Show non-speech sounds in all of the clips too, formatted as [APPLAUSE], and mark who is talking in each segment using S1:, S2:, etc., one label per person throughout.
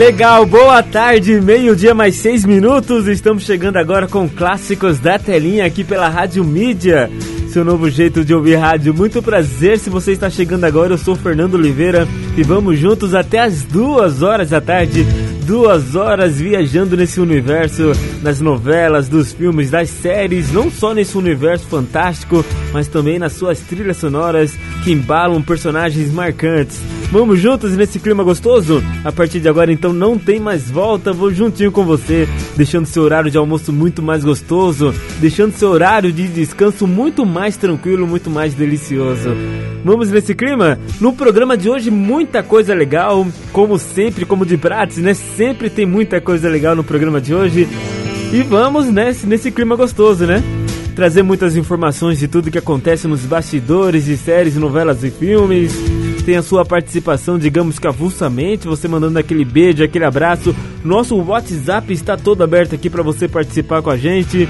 S1: Legal, boa tarde, meio-dia mais seis minutos. Estamos chegando agora com clássicos da telinha aqui pela Rádio Mídia. Seu novo jeito de ouvir rádio. Muito prazer se você está chegando agora. Eu sou Fernando Oliveira e vamos juntos até as duas horas da tarde. Duas horas viajando nesse universo das novelas, dos filmes, das séries, não só nesse universo fantástico, mas também nas suas trilhas sonoras que embalam personagens marcantes. Vamos juntos nesse clima gostoso? A partir de agora, então, não tem mais volta. Vou juntinho com você, deixando seu horário de almoço muito mais gostoso, deixando seu horário de descanso muito mais tranquilo, muito mais delicioso. Vamos nesse clima? No programa de hoje, muita coisa legal, como sempre, como de pratos, né? Sempre tem muita coisa legal no programa de hoje. E vamos nesse, nesse clima gostoso, né? Trazer muitas informações de tudo que acontece nos bastidores de séries, novelas e filmes tem a sua participação, digamos que avulsamente, você mandando aquele beijo, aquele abraço. Nosso WhatsApp está todo aberto aqui para você participar com a gente.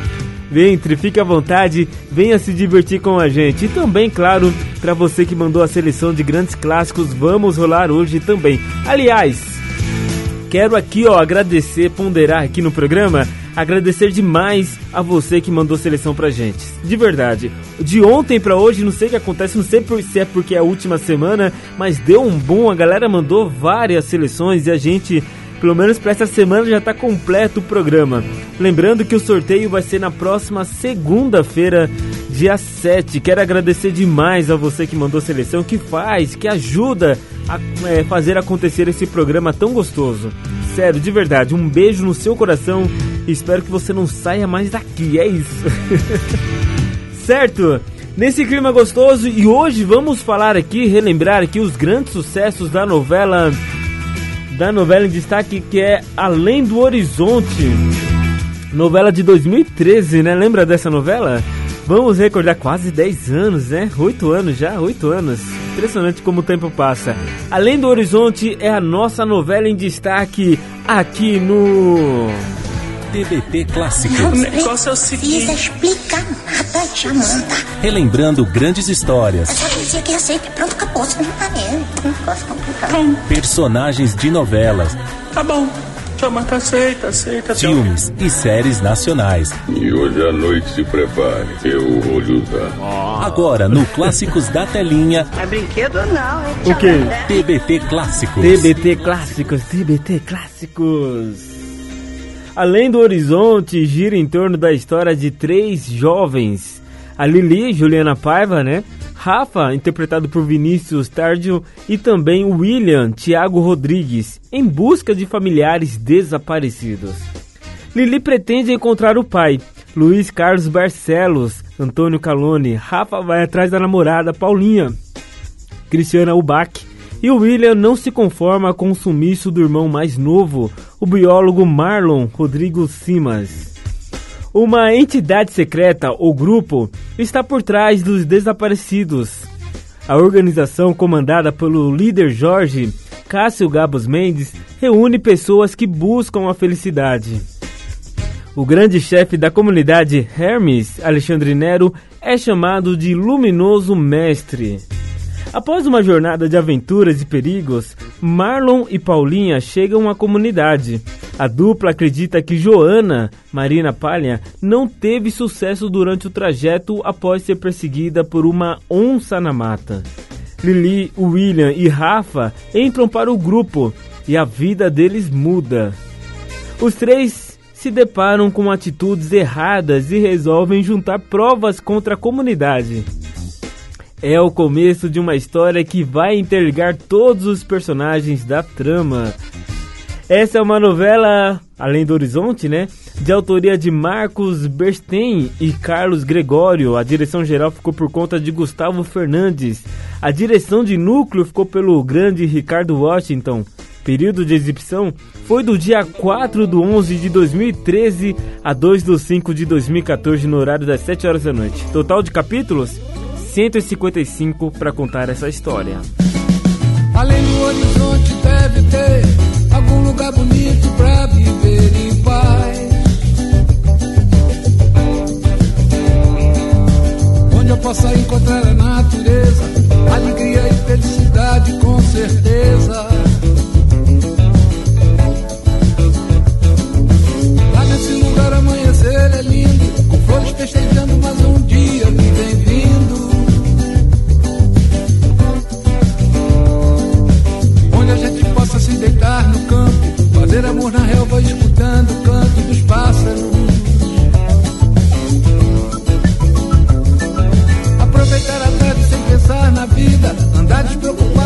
S1: Entre, fique à vontade, venha se divertir com a gente. E também, claro, para você que mandou a seleção de grandes clássicos, vamos rolar hoje também. Aliás, quero aqui, ó, agradecer, ponderar aqui no programa agradecer demais a você que mandou seleção pra gente. De verdade. De ontem pra hoje, não sei o que acontece, não sei se é porque é a última semana, mas deu um bom, a galera mandou várias seleções e a gente, pelo menos pra essa semana, já tá completo o programa. Lembrando que o sorteio vai ser na próxima segunda-feira, dia 7. Quero agradecer demais a você que mandou seleção, que faz, que ajuda a é, fazer acontecer esse programa tão gostoso. Sério, de verdade, um beijo no seu coração Espero que você não saia mais daqui, é isso. [LAUGHS] certo? Nesse clima gostoso e hoje vamos falar aqui, relembrar aqui os grandes sucessos da novela da novela em destaque que é Além do Horizonte. Novela de 2013, né? Lembra dessa novela? Vamos recordar quase 10 anos, né? 8 anos já, 8 anos. Impressionante como o tempo passa. Além do Horizonte é a nossa novela em destaque aqui no
S2: TBT Clássicos.
S3: O negócio é o seguinte.
S4: Precisa explicar nada, Jamanta.
S2: Relembrando grandes histórias,
S4: Eu só dizia que aceita e pronto, acabou. Você não tá vendo. Um negócio complicado.
S2: personagens de novelas,
S3: Tá bom. Jamanta aceita, aceita.
S2: filmes e séries nacionais.
S5: E hoje à noite se prepare, eu vou lhe usar.
S2: Agora no Clássicos da Telinha,
S6: É brinquedo não, hein?
S1: O quê?
S2: TBT Clássicos.
S1: TBT Clássicos, TBT Clássicos. Além do horizonte, gira em torno da história de três jovens. A Lili, Juliana Paiva, né? Rafa, interpretado por Vinícius Tardio, e também William Tiago Rodrigues, em busca de familiares desaparecidos. Lili pretende encontrar o pai, Luiz Carlos Barcelos, Antônio Calone. Rafa vai atrás da namorada, Paulinha, Cristiana Ubach. E o William não se conforma com o sumiço do irmão mais novo, o biólogo Marlon Rodrigo Simas. Uma entidade secreta ou grupo está por trás dos desaparecidos. A organização, comandada pelo líder Jorge Cássio Gabos Mendes, reúne pessoas que buscam a felicidade. O grande chefe da comunidade, Hermes Alexandre Nero, é chamado de Luminoso Mestre. Após uma jornada de aventuras e perigos, Marlon e Paulinha chegam à comunidade. A dupla acredita que Joana, Marina Palha, não teve sucesso durante o trajeto após ser perseguida por uma onça na mata. Lili, William e Rafa entram para o grupo e a vida deles muda. Os três se deparam com atitudes erradas e resolvem juntar provas contra a comunidade é o começo de uma história que vai interligar todos os personagens da trama. Essa é uma novela, além do horizonte, né? De autoria de Marcos Berstein e Carlos Gregório. A direção geral ficou por conta de Gustavo Fernandes. A direção de núcleo ficou pelo grande Ricardo Washington. Período de exibição foi do dia 4 do 11 de 2013 a 2 do 5 de 2014, no horário das 7 horas da noite. Total de capítulos? 155 para contar essa história.
S6: Além do horizonte deve ter algum lugar bonito para viver em paz. Onde eu possa encontrar a natureza, alegria e felicidade com certeza. Lá nesse lugar amanhecer é lindo, com flores festejando mais um dia me vem fazer amor na relva escutando o canto dos pássaros. Aproveitar a tarde sem pensar na vida, andar despreocupado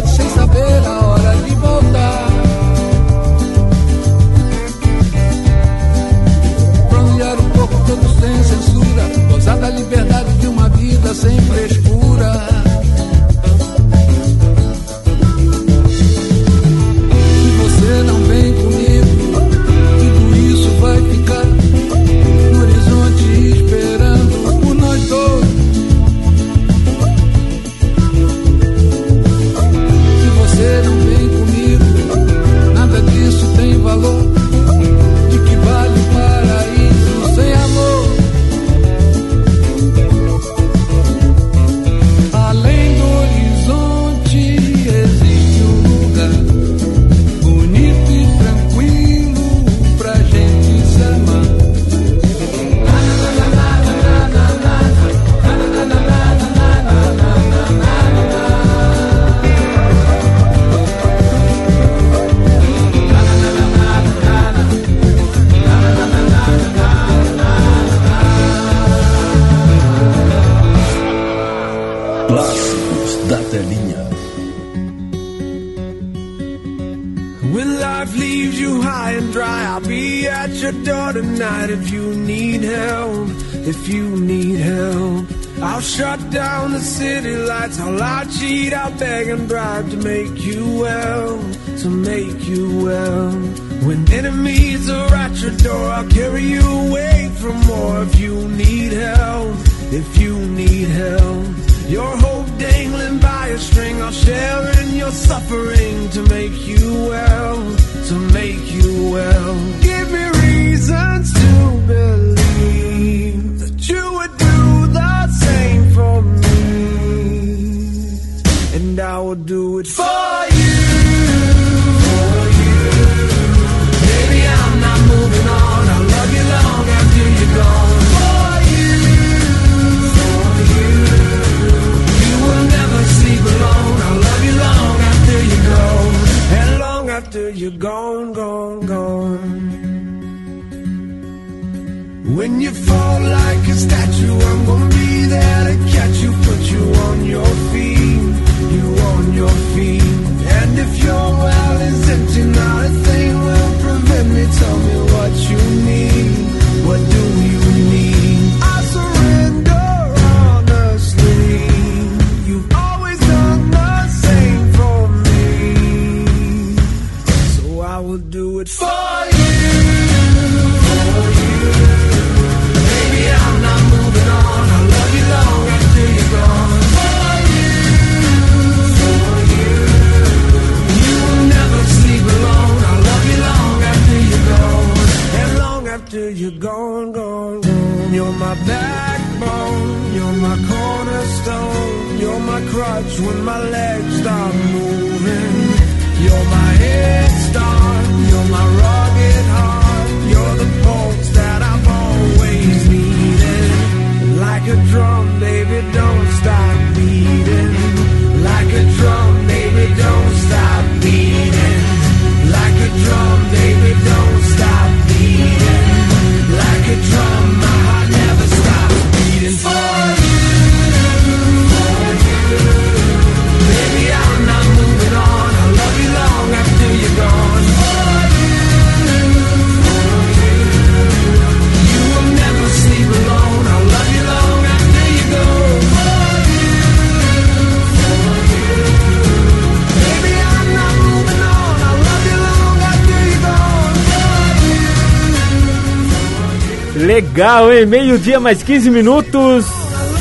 S1: Legal, hein? Meio-dia mais 15 minutos.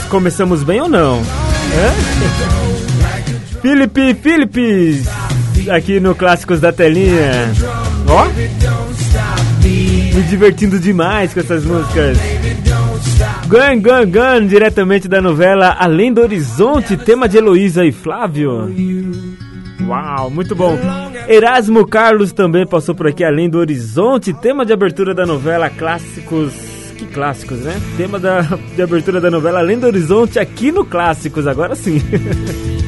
S1: Começamos bem ou não? Hã? [LAUGHS] Felipe Philips, aqui no Clássicos da Telinha. Ó, me divertindo demais com essas músicas. Gun, Gun, Gun, diretamente da novela Além do Horizonte, tema de Heloísa e Flávio. Uau, muito bom. Erasmo Carlos também passou por aqui, Além do Horizonte, tema de abertura da novela Clássicos. Clássicos, né? Tema da, de abertura da novela Além do Horizonte, aqui no Clássicos, agora sim. [LAUGHS]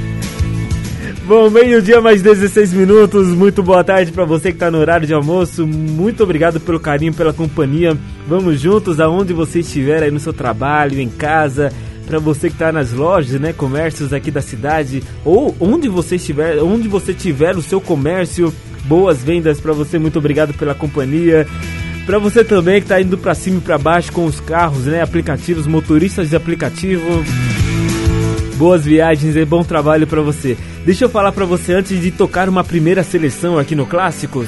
S1: Bom, meio-dia mais 16 minutos. Muito boa tarde para você que está no horário de almoço. Muito obrigado pelo carinho, pela companhia. Vamos juntos aonde você estiver aí no seu trabalho, em casa, para você que está nas lojas, né, comércios aqui da cidade ou onde você estiver, onde você tiver o seu comércio. Boas vendas para você. Muito obrigado pela companhia. Para você também que está indo para cima e para baixo com os carros, né, aplicativos, motoristas de aplicativo. Boas viagens e bom trabalho para você. Deixa eu falar para você antes de tocar uma primeira seleção aqui no Clássicos.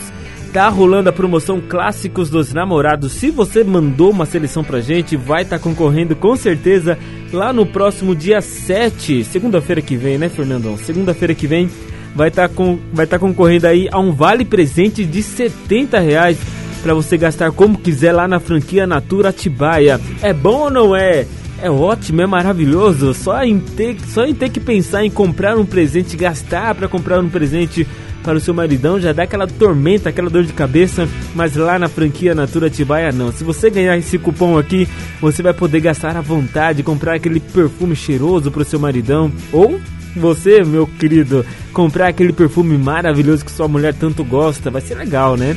S1: Tá rolando a promoção Clássicos dos Namorados. Se você mandou uma seleção pra gente, vai estar tá concorrendo com certeza lá no próximo dia 7, segunda-feira que vem, né, Fernandão? Segunda-feira que vem vai estar tá com, vai tá concorrendo aí a um vale presente de 70 reais para você gastar como quiser lá na franquia Natura Atibaia. É bom ou não é? É ótimo, é maravilhoso. Só em ter, só em ter que pensar em comprar um presente, gastar para comprar um presente para o seu maridão já dá aquela tormenta, aquela dor de cabeça. Mas lá na franquia Natura Tibaia não. Se você ganhar esse cupom aqui, você vai poder gastar à vontade, comprar aquele perfume cheiroso para o seu maridão ou você, meu querido, comprar aquele perfume maravilhoso que sua mulher tanto gosta, vai ser legal, né?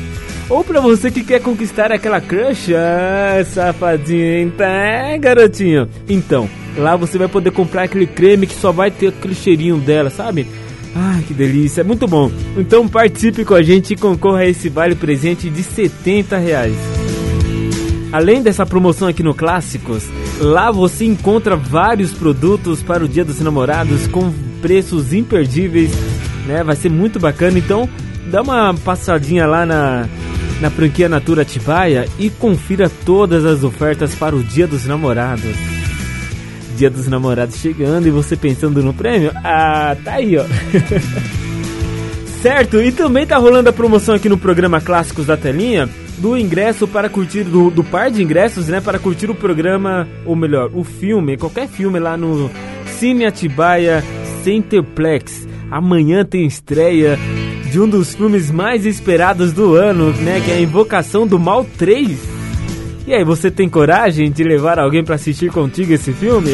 S1: Ou pra você que quer conquistar aquela crush, ah, safadinho, tá, garotinho? Então, lá você vai poder comprar aquele creme que só vai ter aquele cheirinho dela, sabe? Ai, que delícia, é muito bom. Então participe com a gente e concorra a esse vale presente de 70 reais. Além dessa promoção aqui no Clássicos, lá você encontra vários produtos para o Dia dos Namorados com preços imperdíveis, né? Vai ser muito bacana. Então, dá uma passadinha lá na na franquia Natura Tibaia e confira todas as ofertas para o Dia dos Namorados. Dia dos Namorados chegando e você pensando no prêmio? Ah, tá aí, ó. [LAUGHS] certo, e também tá rolando a promoção aqui no programa Clássicos da Telinha do ingresso para curtir, do, do par de ingressos, né, para curtir o programa, ou melhor, o filme, qualquer filme lá no Cine Atibaia Centerplex. Amanhã tem estreia de um dos filmes mais esperados do ano, né, que é a Invocação do Mal 3. E aí, você tem coragem de levar alguém para assistir contigo esse filme?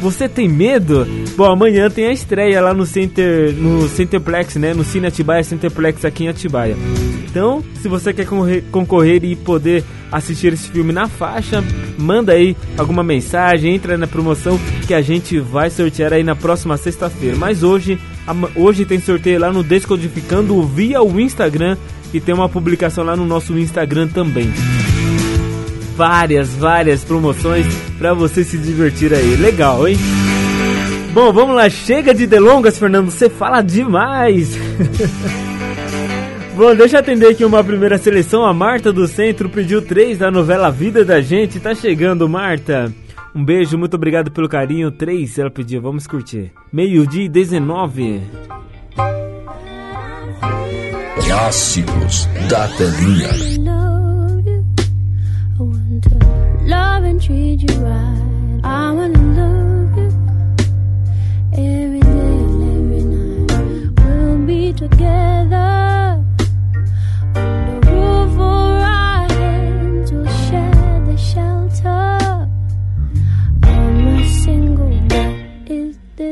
S1: Você tem medo? Bom, amanhã tem a estreia lá no Center, no Centerplex, né? No Cine Atibaia Centerplex aqui em Atibaia. Então, se você quer concorrer e poder assistir esse filme na faixa, manda aí alguma mensagem, entra na promoção que a gente vai sortear aí na próxima sexta-feira. Mas hoje, hoje tem sorteio lá no Descodificando via o Instagram e tem uma publicação lá no nosso Instagram também várias, várias promoções para você se divertir aí. Legal, hein? Bom, vamos lá, chega de delongas, Fernando, você fala demais. [LAUGHS] Bom, deixa eu atender aqui uma primeira seleção. A Marta do Centro pediu três da novela Vida da Gente. Tá chegando, Marta. Um beijo, muito obrigado pelo carinho. Três ela pediu, vamos curtir. Meio-dia e 19.
S7: Clássicos da telinha.
S8: love and treat you right. I wanna love you every day and every night. We'll be together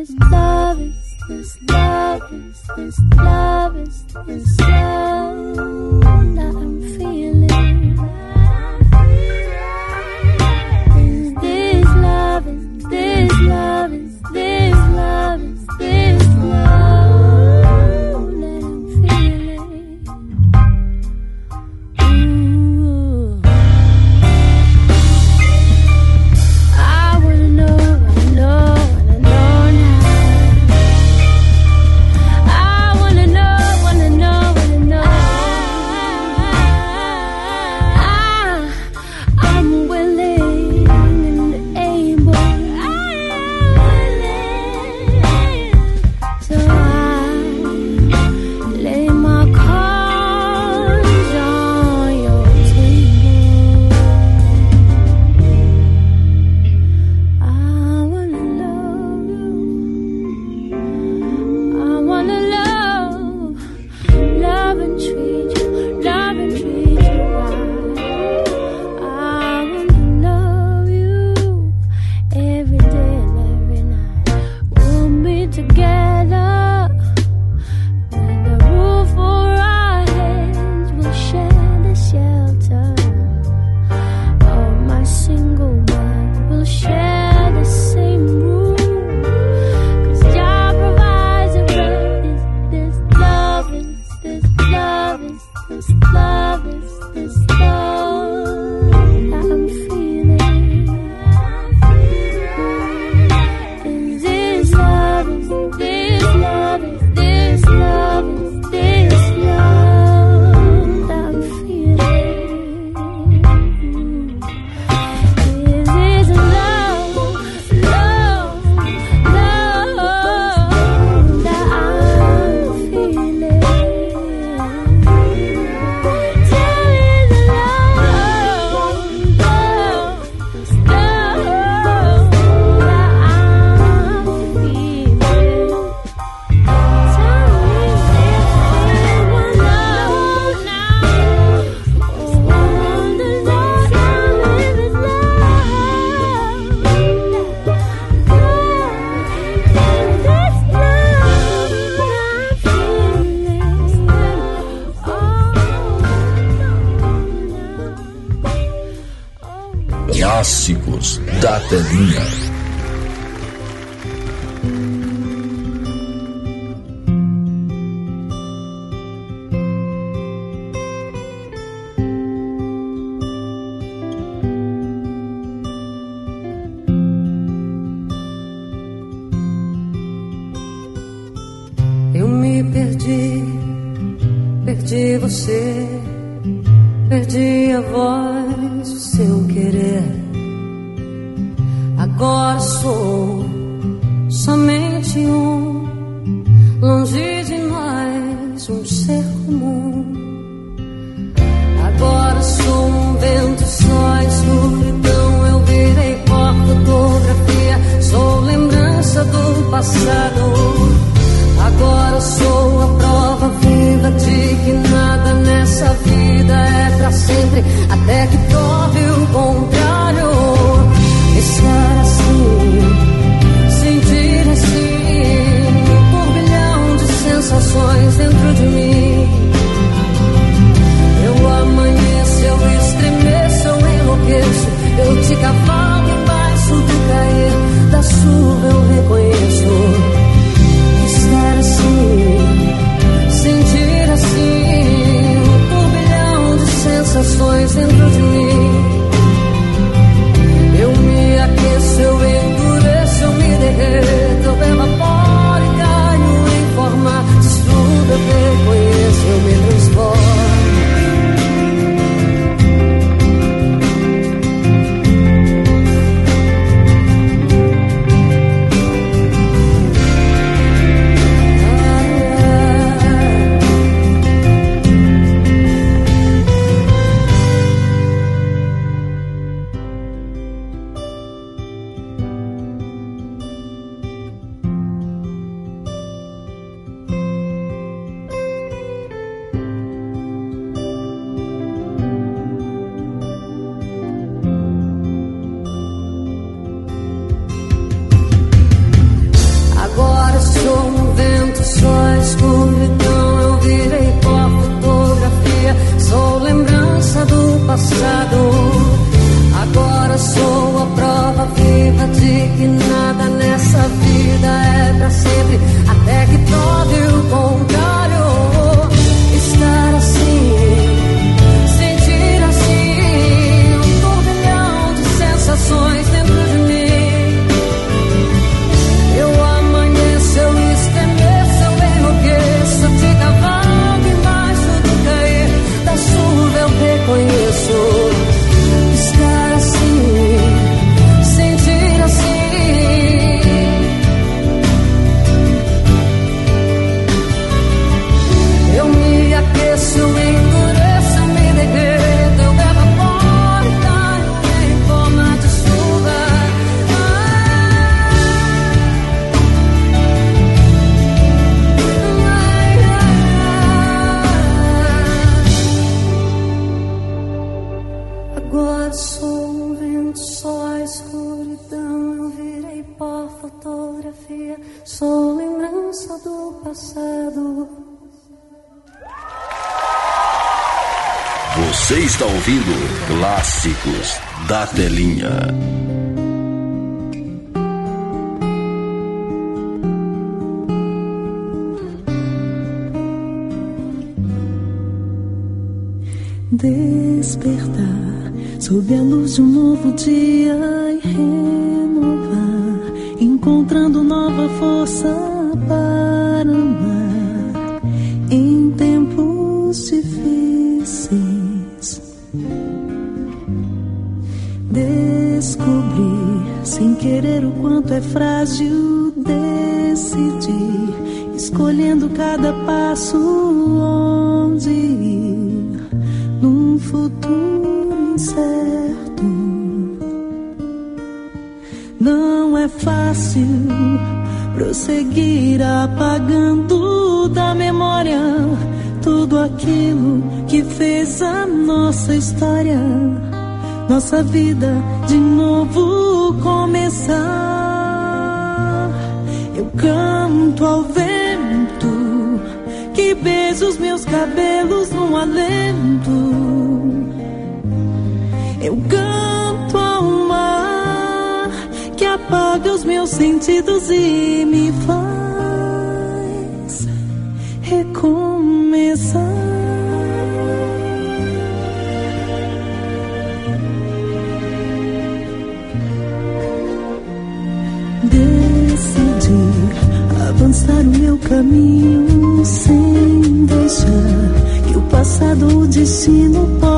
S8: Is this love? Is this love? Is this love? Is this love that I'm feeling? this love? Is this love? Is this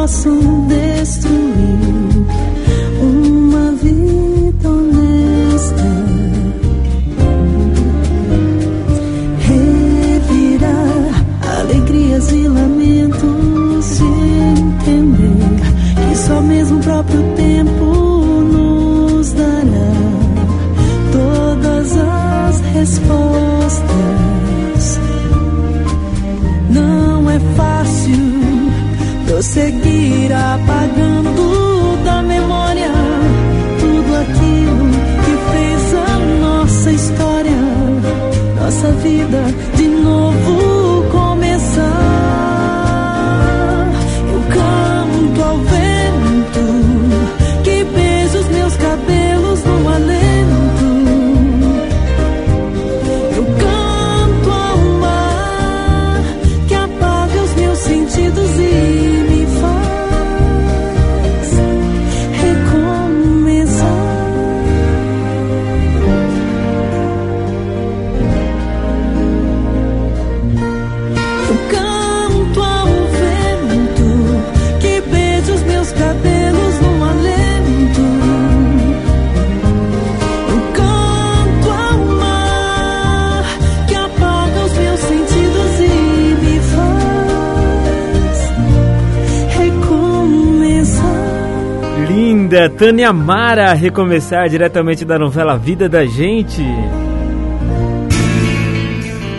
S1: nosso Tânia Mara, recomeçar diretamente da novela Vida da Gente.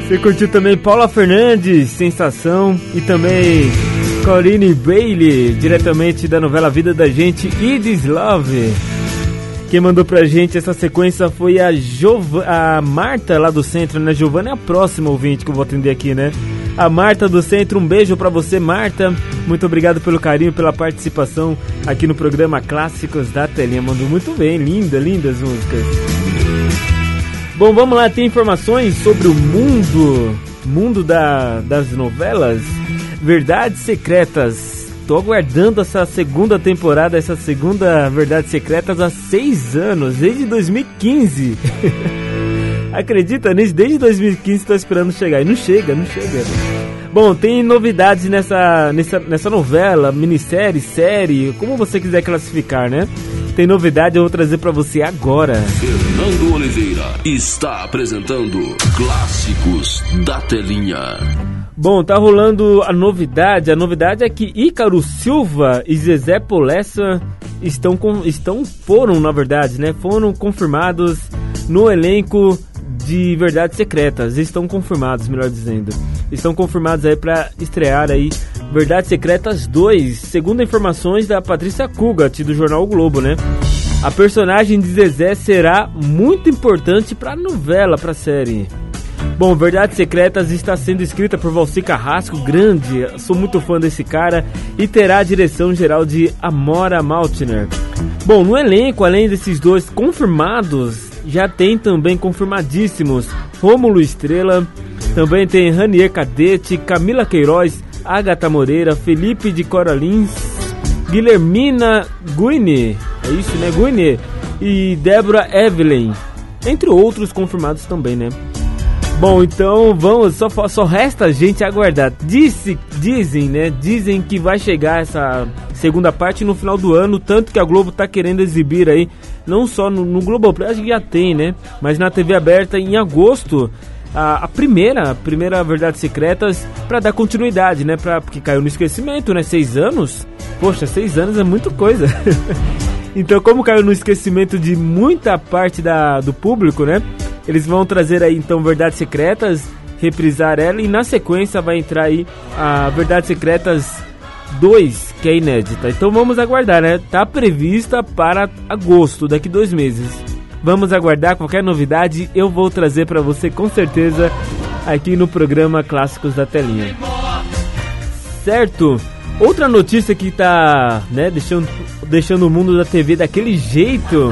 S1: Você curtiu também Paula Fernandes, Sensação, e também Corinne Bailey, diretamente da novela Vida da Gente e This Love. Quem mandou pra gente essa sequência foi a, Jov a Marta lá do centro, né? Giovana é a próxima ouvinte que eu vou atender aqui, né? A Marta do centro, um beijo pra você, Marta. Muito obrigado pelo carinho, pela participação aqui no programa Clássicos da Telinha. Mandou muito bem, linda, lindas músicas. Bom, vamos lá, tem informações sobre o mundo, mundo da, das novelas, Verdades Secretas. Tô aguardando essa segunda temporada, essa segunda Verdades Secretas há seis anos, desde 2015. [LAUGHS] Acredita nisso? Desde 2015 estou esperando chegar e não chega, não chega. Bom, tem novidades nessa, nessa, nessa novela, minissérie, série, como você quiser classificar, né? Tem novidade, eu vou trazer pra você agora.
S9: Fernando Oliveira está apresentando Clássicos da Telinha.
S1: Bom, tá rolando a novidade. A novidade é que Ícaro Silva e Zezé Polessa estão, com, estão foram, na verdade, né? Foram confirmados no elenco de Verdades Secretas. Estão confirmados, melhor dizendo. Estão confirmados aí para estrear aí Verdades Secretas 2, segundo informações da Patrícia Kugat do jornal o Globo, né? A personagem de Zezé será muito importante para a novela, para a série. Bom, Verdades Secretas está sendo escrita por Valci Carrasco, grande, sou muito fã desse cara, e terá a direção geral de Amora Maltner. Bom, no elenco, além desses dois confirmados, já tem também confirmadíssimos Rômulo Estrela, também tem Ranier Cadete, Camila Queiroz, Agatha Moreira, Felipe de Coralins, Guilhermina Guine, é isso né, Guine, e Débora Evelyn, entre outros confirmados também, né? Bom, então vamos, só, só resta a gente aguardar. Disse, dizem, né? Dizem que vai chegar essa segunda parte no final do ano, tanto que a Globo tá querendo exibir aí, não só no, no Globoplay, acho que já tem, né? Mas na TV aberta em agosto, a, a primeira, a primeira Verdades Secretas, para dar continuidade, né? Pra, porque caiu no esquecimento, né? Seis anos? Poxa, seis anos é muita coisa. [LAUGHS] então, como caiu no esquecimento de muita parte da, do público, né? Eles vão trazer aí então Verdades Secretas, reprisar ela e na sequência vai entrar aí a Verdades Secretas 2, que é inédita. Então vamos aguardar, né? Tá prevista para agosto, daqui dois meses. Vamos aguardar qualquer novidade, eu vou trazer para você com certeza aqui no programa Clássicos da Telinha. Certo? Outra notícia que tá, né, deixando, deixando o mundo da TV daquele jeito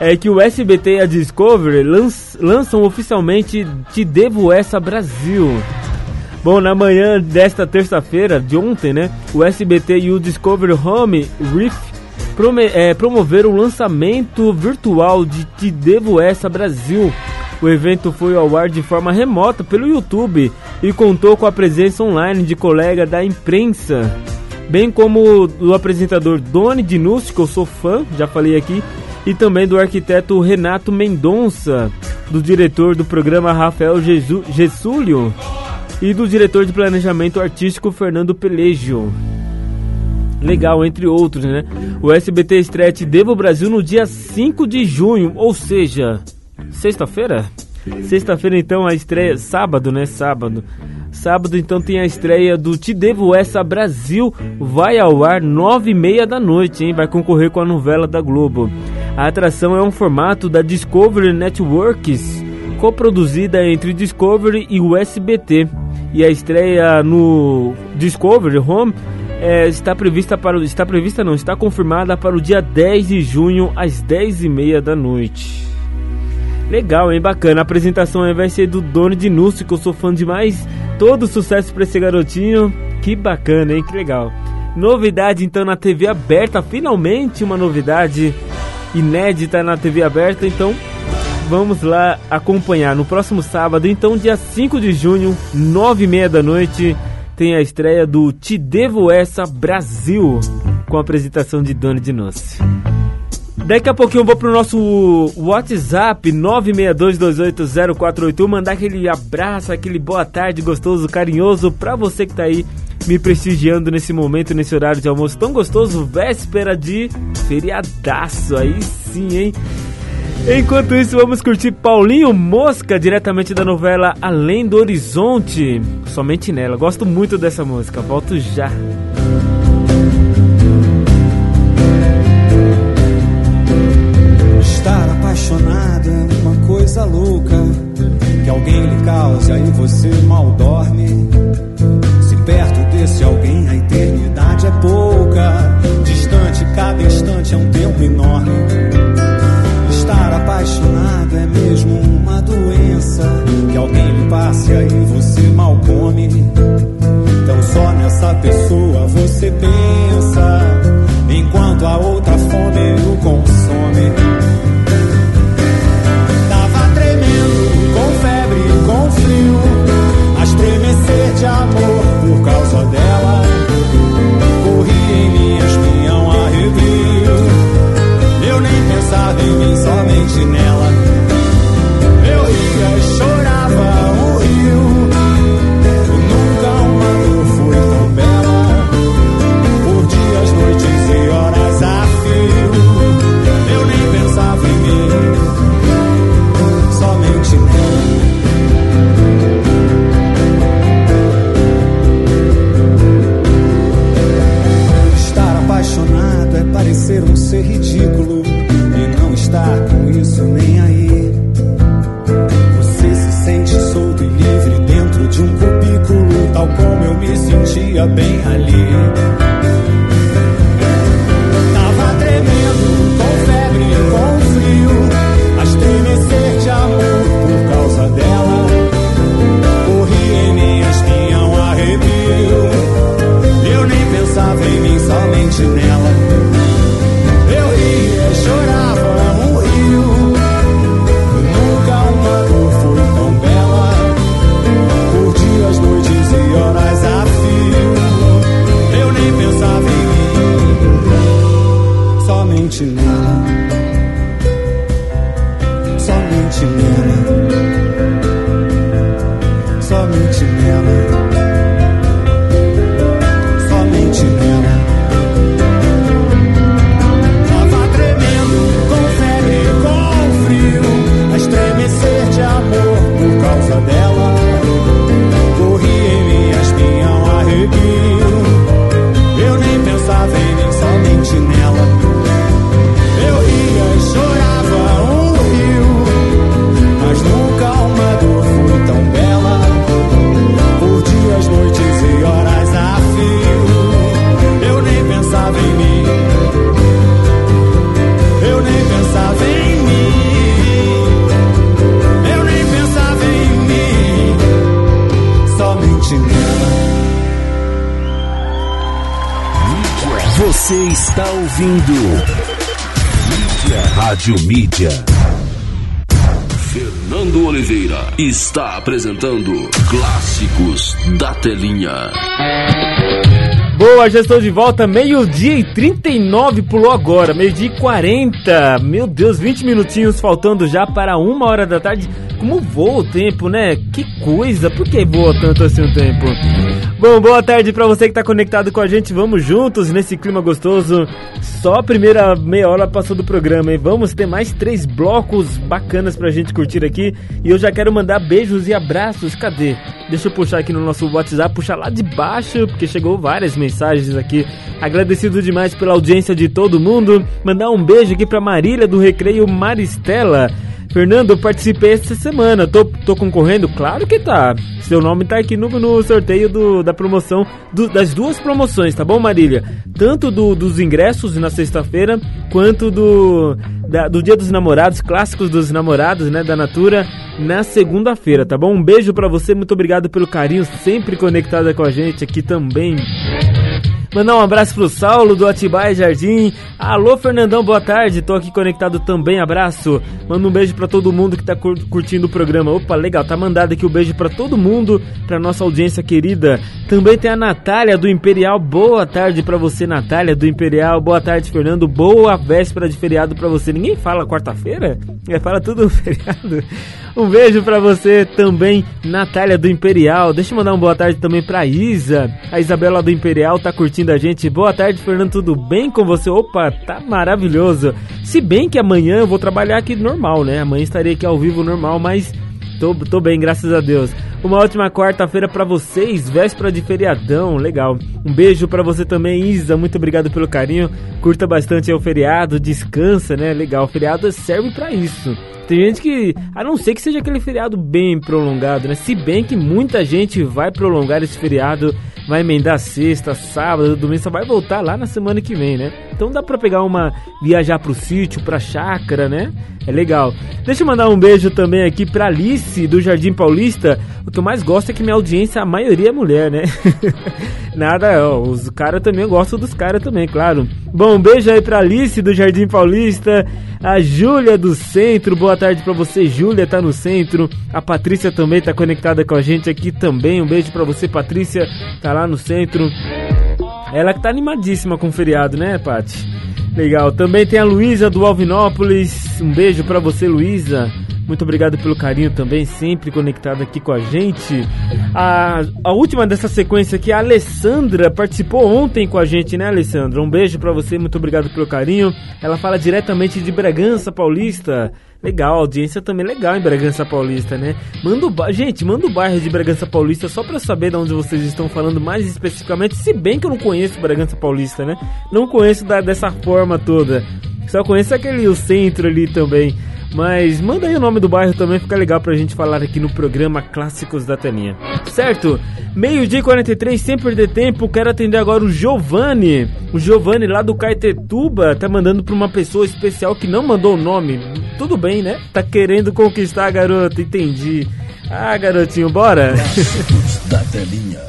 S1: é que o SBT e a Discovery lanç- lançam oficialmente Te Devo Essa Brasil. Bom, na manhã desta terça-feira, de ontem, né? O SBT e o Discovery Home Reef é, promoveram o lançamento virtual de Te Devo Essa Brasil. O evento foi ao ar de forma remota pelo YouTube e contou com a presença online de colega da imprensa, bem como do apresentador Doni Dinucci, que eu sou fã, já falei aqui, e também do arquiteto Renato Mendonça, do diretor do programa Rafael Gesúlio e do diretor de planejamento artístico Fernando Pelejo. Legal, entre outros, né? O SBT estreia Te Devo Brasil no dia 5 de junho, ou seja, sexta-feira? Sexta-feira, então, a estreia. Sábado, né? Sábado. Sábado, então, tem a estreia do Te Devo Essa Brasil. Vai ao ar nove e meia da noite, hein? Vai concorrer com a novela da Globo. A atração é um formato da Discovery Networks, coproduzida entre Discovery e o SBT. E a estreia no Discovery Home é, está prevista para o, está prevista não, está confirmada para o dia 10 de junho às 10 e meia da noite. Legal, hein? Bacana. A apresentação vai ser do Dono de Núcio, que eu sou fã demais. Todo sucesso pra esse garotinho. Que bacana, hein? Que legal. Novidade então na TV aberta. Finalmente uma novidade inédita na TV aberta. Então vamos lá acompanhar. No próximo sábado, então, dia 5 de junho, 9 e meia da noite, tem a estreia do Te Devo Essa Brasil. Com a apresentação de de Núcio. Daqui a pouquinho eu vou pro nosso WhatsApp 962280481 mandar aquele abraço, aquele boa tarde gostoso, carinhoso pra você que tá aí me prestigiando nesse momento, nesse horário de almoço tão gostoso, véspera de feriadaço. Aí sim, hein? Enquanto isso, vamos curtir Paulinho Mosca, diretamente da novela Além do Horizonte. Somente nela. Gosto muito dessa música. Volto já.
S10: Estar apaixonado é uma coisa louca que alguém lhe cause, aí você mal dorme. Se perto desse alguém a eternidade é pouca, distante cada instante é um tempo enorme. Apaixonado é mesmo uma doença que alguém passe, aí você mal come. Então só nessa pessoa você pensa, enquanto a outra fome o consome. Bem ali.
S2: Ouvindo Mídia. Rádio Mídia.
S9: Fernando Oliveira está apresentando Clássicos da Telinha.
S1: Boa, já estou de volta, meio-dia e 39, pulou agora, meio-dia e 40. Meu Deus, 20 minutinhos faltando já para uma hora da tarde. Como voa o tempo, né? Que coisa, por que voa tanto assim o tempo? Bom, boa tarde para você que está conectado com a gente. Vamos juntos nesse clima gostoso. Só a primeira meia hora passou do programa, hein? Vamos ter mais três blocos bacanas pra gente curtir aqui. E eu já quero mandar beijos e abraços. Cadê? Deixa eu puxar aqui no nosso WhatsApp, puxar lá de baixo, porque chegou várias mensagens aqui. Agradecido demais pela audiência de todo mundo. Mandar um beijo aqui pra Marília do Recreio Maristela. Fernando, eu participei essa semana. Tô, tô concorrendo? Claro que tá. Seu nome tá aqui no, no sorteio do, da promoção, do, das duas promoções, tá bom, Marília? Tanto do, dos ingressos na sexta-feira, quanto do, da, do Dia dos Namorados, clássicos dos namorados, né, da Natura, na segunda-feira, tá bom? Um beijo para você, muito obrigado pelo carinho, sempre conectada com a gente aqui também. Mandar um abraço pro Saulo do Atibaia Jardim. Alô, Fernandão, boa tarde. Tô aqui conectado também, abraço. Manda um beijo para todo mundo que tá cur curtindo o programa. Opa, legal, tá mandado aqui o um beijo para todo mundo, pra nossa audiência querida. Também tem a Natália do Imperial. Boa tarde para você, Natália do Imperial. Boa tarde, Fernando. Boa véspera de feriado para você. Ninguém fala quarta-feira? É, fala tudo [LAUGHS] feriado. Um beijo para você também, Natália do Imperial. Deixa eu mandar uma boa tarde também pra Isa. A Isabela do Imperial tá curtindo a gente. Boa tarde, Fernando. Tudo bem com você? Opa, tá maravilhoso. Se bem que amanhã eu vou trabalhar aqui normal, né? Amanhã estarei aqui ao vivo normal, mas tô, tô bem, graças a Deus. Uma ótima quarta-feira para vocês, véspera de feriadão, legal. Um beijo para você também, Isa. Muito obrigado pelo carinho. Curta bastante o feriado, descansa, né? Legal. O feriado serve para isso. Tem gente que, a não ser que seja aquele feriado bem prolongado, né? Se bem que muita gente vai prolongar esse feriado, vai emendar sexta, sábado, domingo, só vai voltar lá na semana que vem, né? Então dá pra pegar uma, viajar pro sítio, pra chácara, né? É legal. Deixa eu mandar um beijo também aqui pra Alice do Jardim Paulista. O que eu mais gosto é que minha audiência, a maioria é mulher, né? [LAUGHS] Nada, ó, os caras também, eu gosto dos caras também, claro. Bom, um beijo aí pra Alice do Jardim Paulista, a Júlia do Centro, boa tarde pra você, Júlia tá no centro, a Patrícia também tá conectada com a gente aqui também, um beijo pra você, Patrícia, tá lá no centro. Ela que tá animadíssima com o feriado, né, Paty? Legal. Também tem a Luísa do Alvinópolis. Um beijo para você, Luísa. Muito obrigado pelo carinho também, sempre conectada aqui com a gente. A, a última dessa sequência aqui, a Alessandra, participou ontem com a gente, né, Alessandra? Um beijo para você, muito obrigado pelo carinho. Ela fala diretamente de Bragança Paulista. Legal, audiência também legal em Bragança Paulista, né? Manda o Gente, manda o bairro de Bragança Paulista só pra saber de onde vocês estão falando mais especificamente. Se bem que eu não conheço Bragança Paulista, né? Não conheço da, dessa forma toda. Só conheço aquele o centro ali também. Mas manda aí o nome do bairro também, fica legal pra gente falar aqui no programa Clássicos da Telinha. Certo? Meio-dia e 43, sem perder tempo, quero atender agora o Giovanni. O Giovanni lá do Caetetuba tá mandando pra uma pessoa especial que não mandou o nome. Tudo bem, né? Tá querendo conquistar a garota, entendi. Ah, garotinho, bora?
S9: Clássicos [LAUGHS] da Telinha.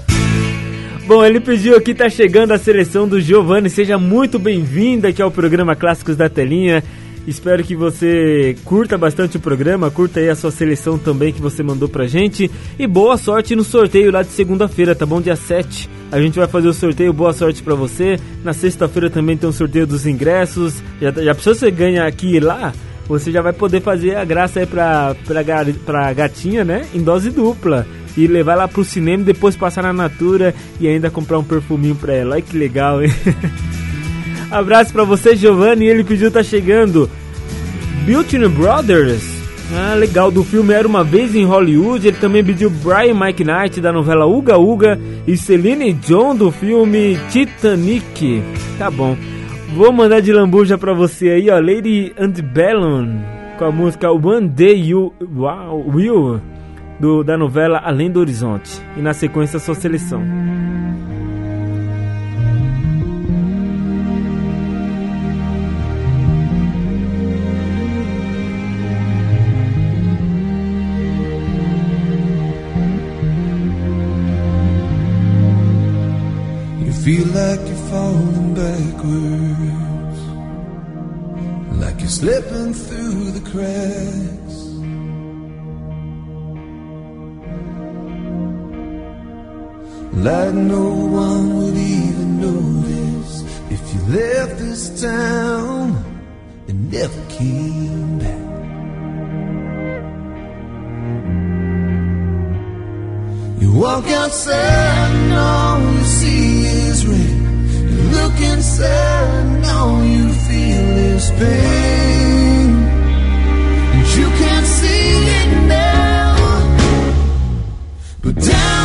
S1: Bom, ele pediu aqui, tá chegando a seleção do Giovanni. Seja muito bem-vinda aqui ao programa Clássicos da Telinha. Espero que você curta bastante o programa, curta aí a sua seleção também que você mandou pra gente. E boa sorte no sorteio lá de segunda-feira, tá bom? Dia 7. A gente vai fazer o sorteio, boa sorte pra você. Na sexta-feira também tem um sorteio dos ingressos. Já, já pensou você ganhar aqui e lá? Você já vai poder fazer a graça aí pra, pra, pra gatinha, né? Em dose dupla e levar lá pro cinema, depois passar na Natura e ainda comprar um perfuminho pra ela. Olha que legal, hein? [LAUGHS] Abraço pra você, Giovanni. Ele pediu, tá chegando. Built-in Brothers. Ah, legal. Do filme Era Uma Vez em Hollywood. Ele também pediu Brian McKnight da novela Uga Uga. E Celine John do filme Titanic. Tá bom. Vou mandar de lambuja pra você aí, ó. Lady Antebellum. Com a música One Day You wow, Will. Do, da novela Além do Horizonte. E na sequência, sua seleção.
S8: Feel like you're falling backwards, like you're slipping through the cracks. Like no one would even notice if you left this town and never came back. You walk outside and all you see is red. You look inside and all you feel is pain. But you can't see it now, but down.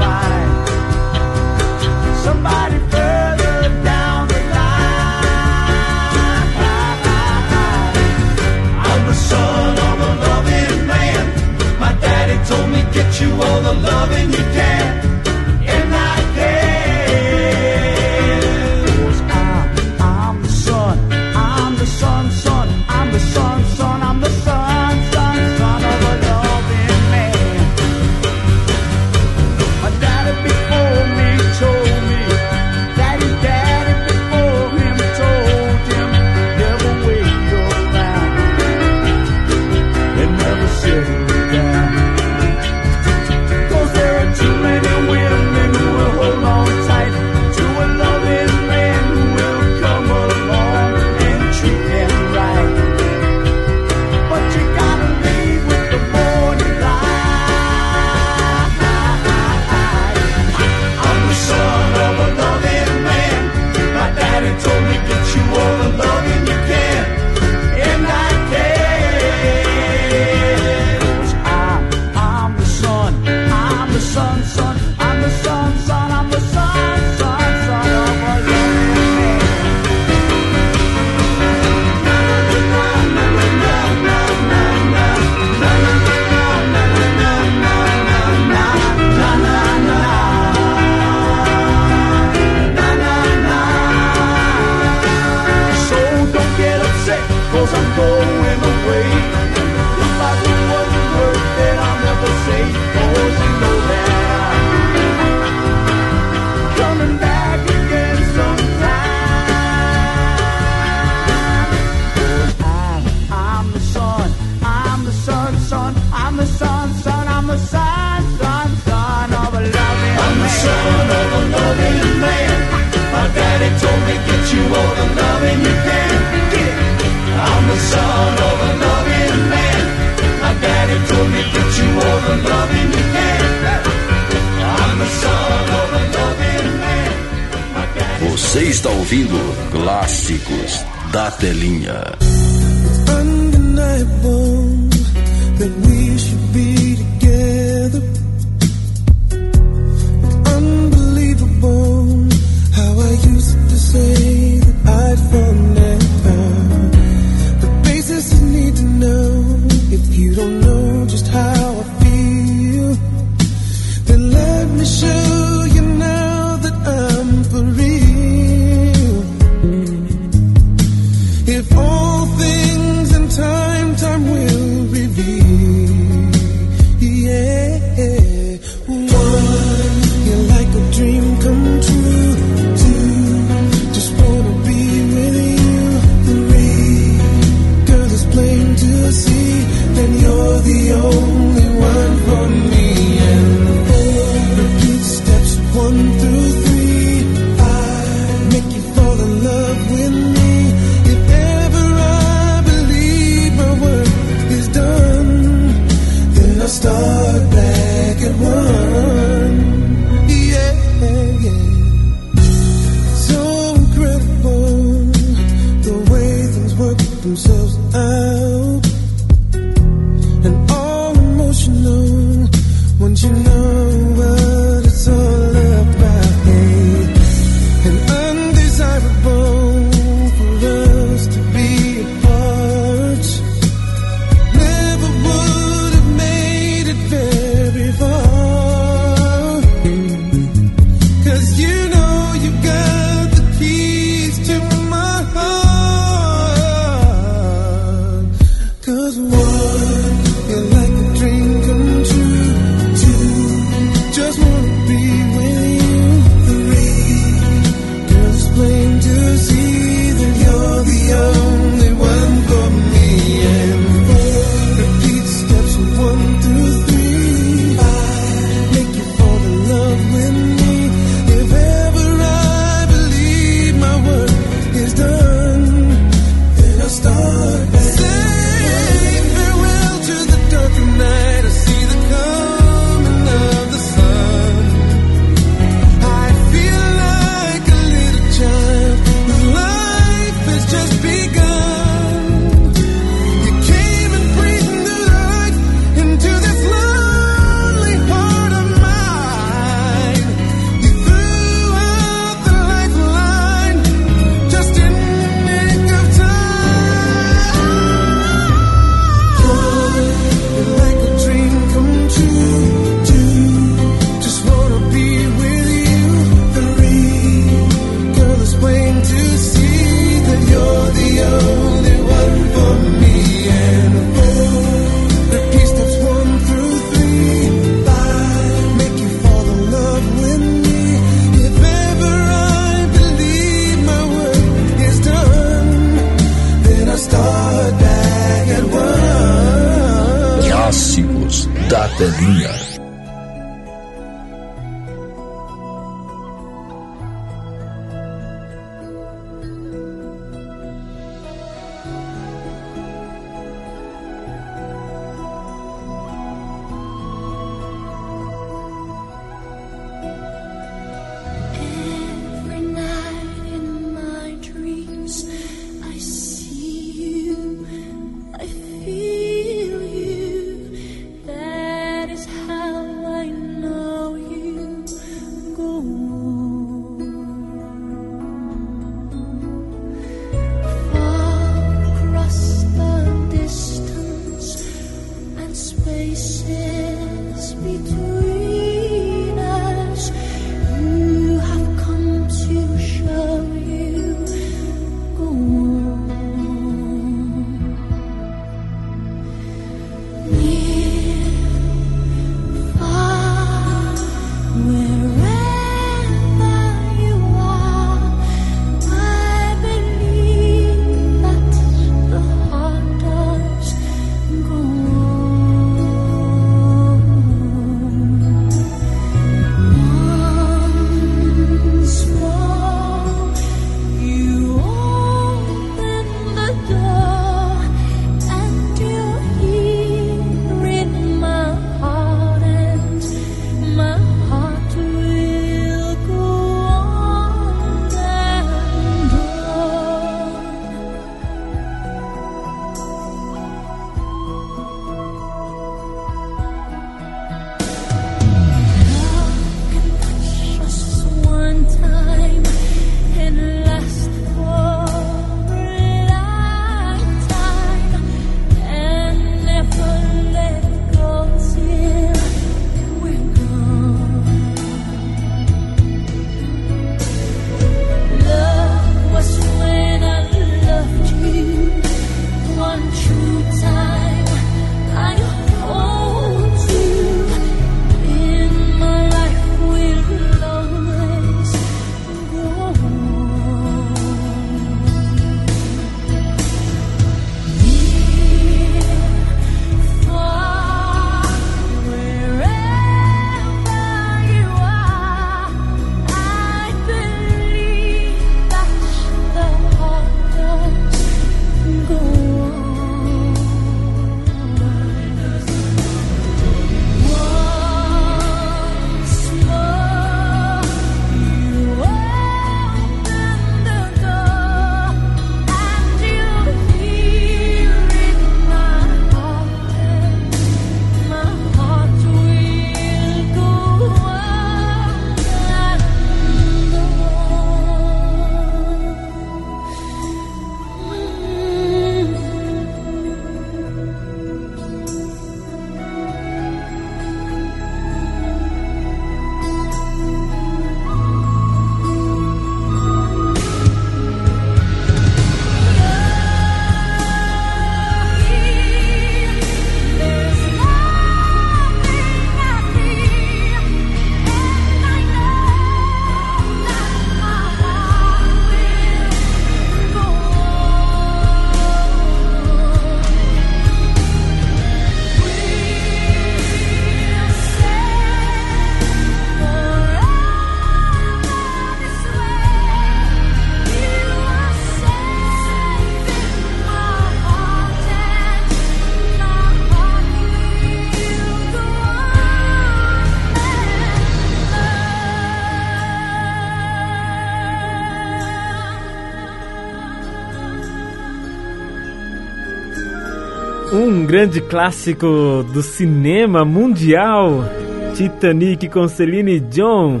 S1: Grande clássico do cinema mundial, Titanic com Celine Dion,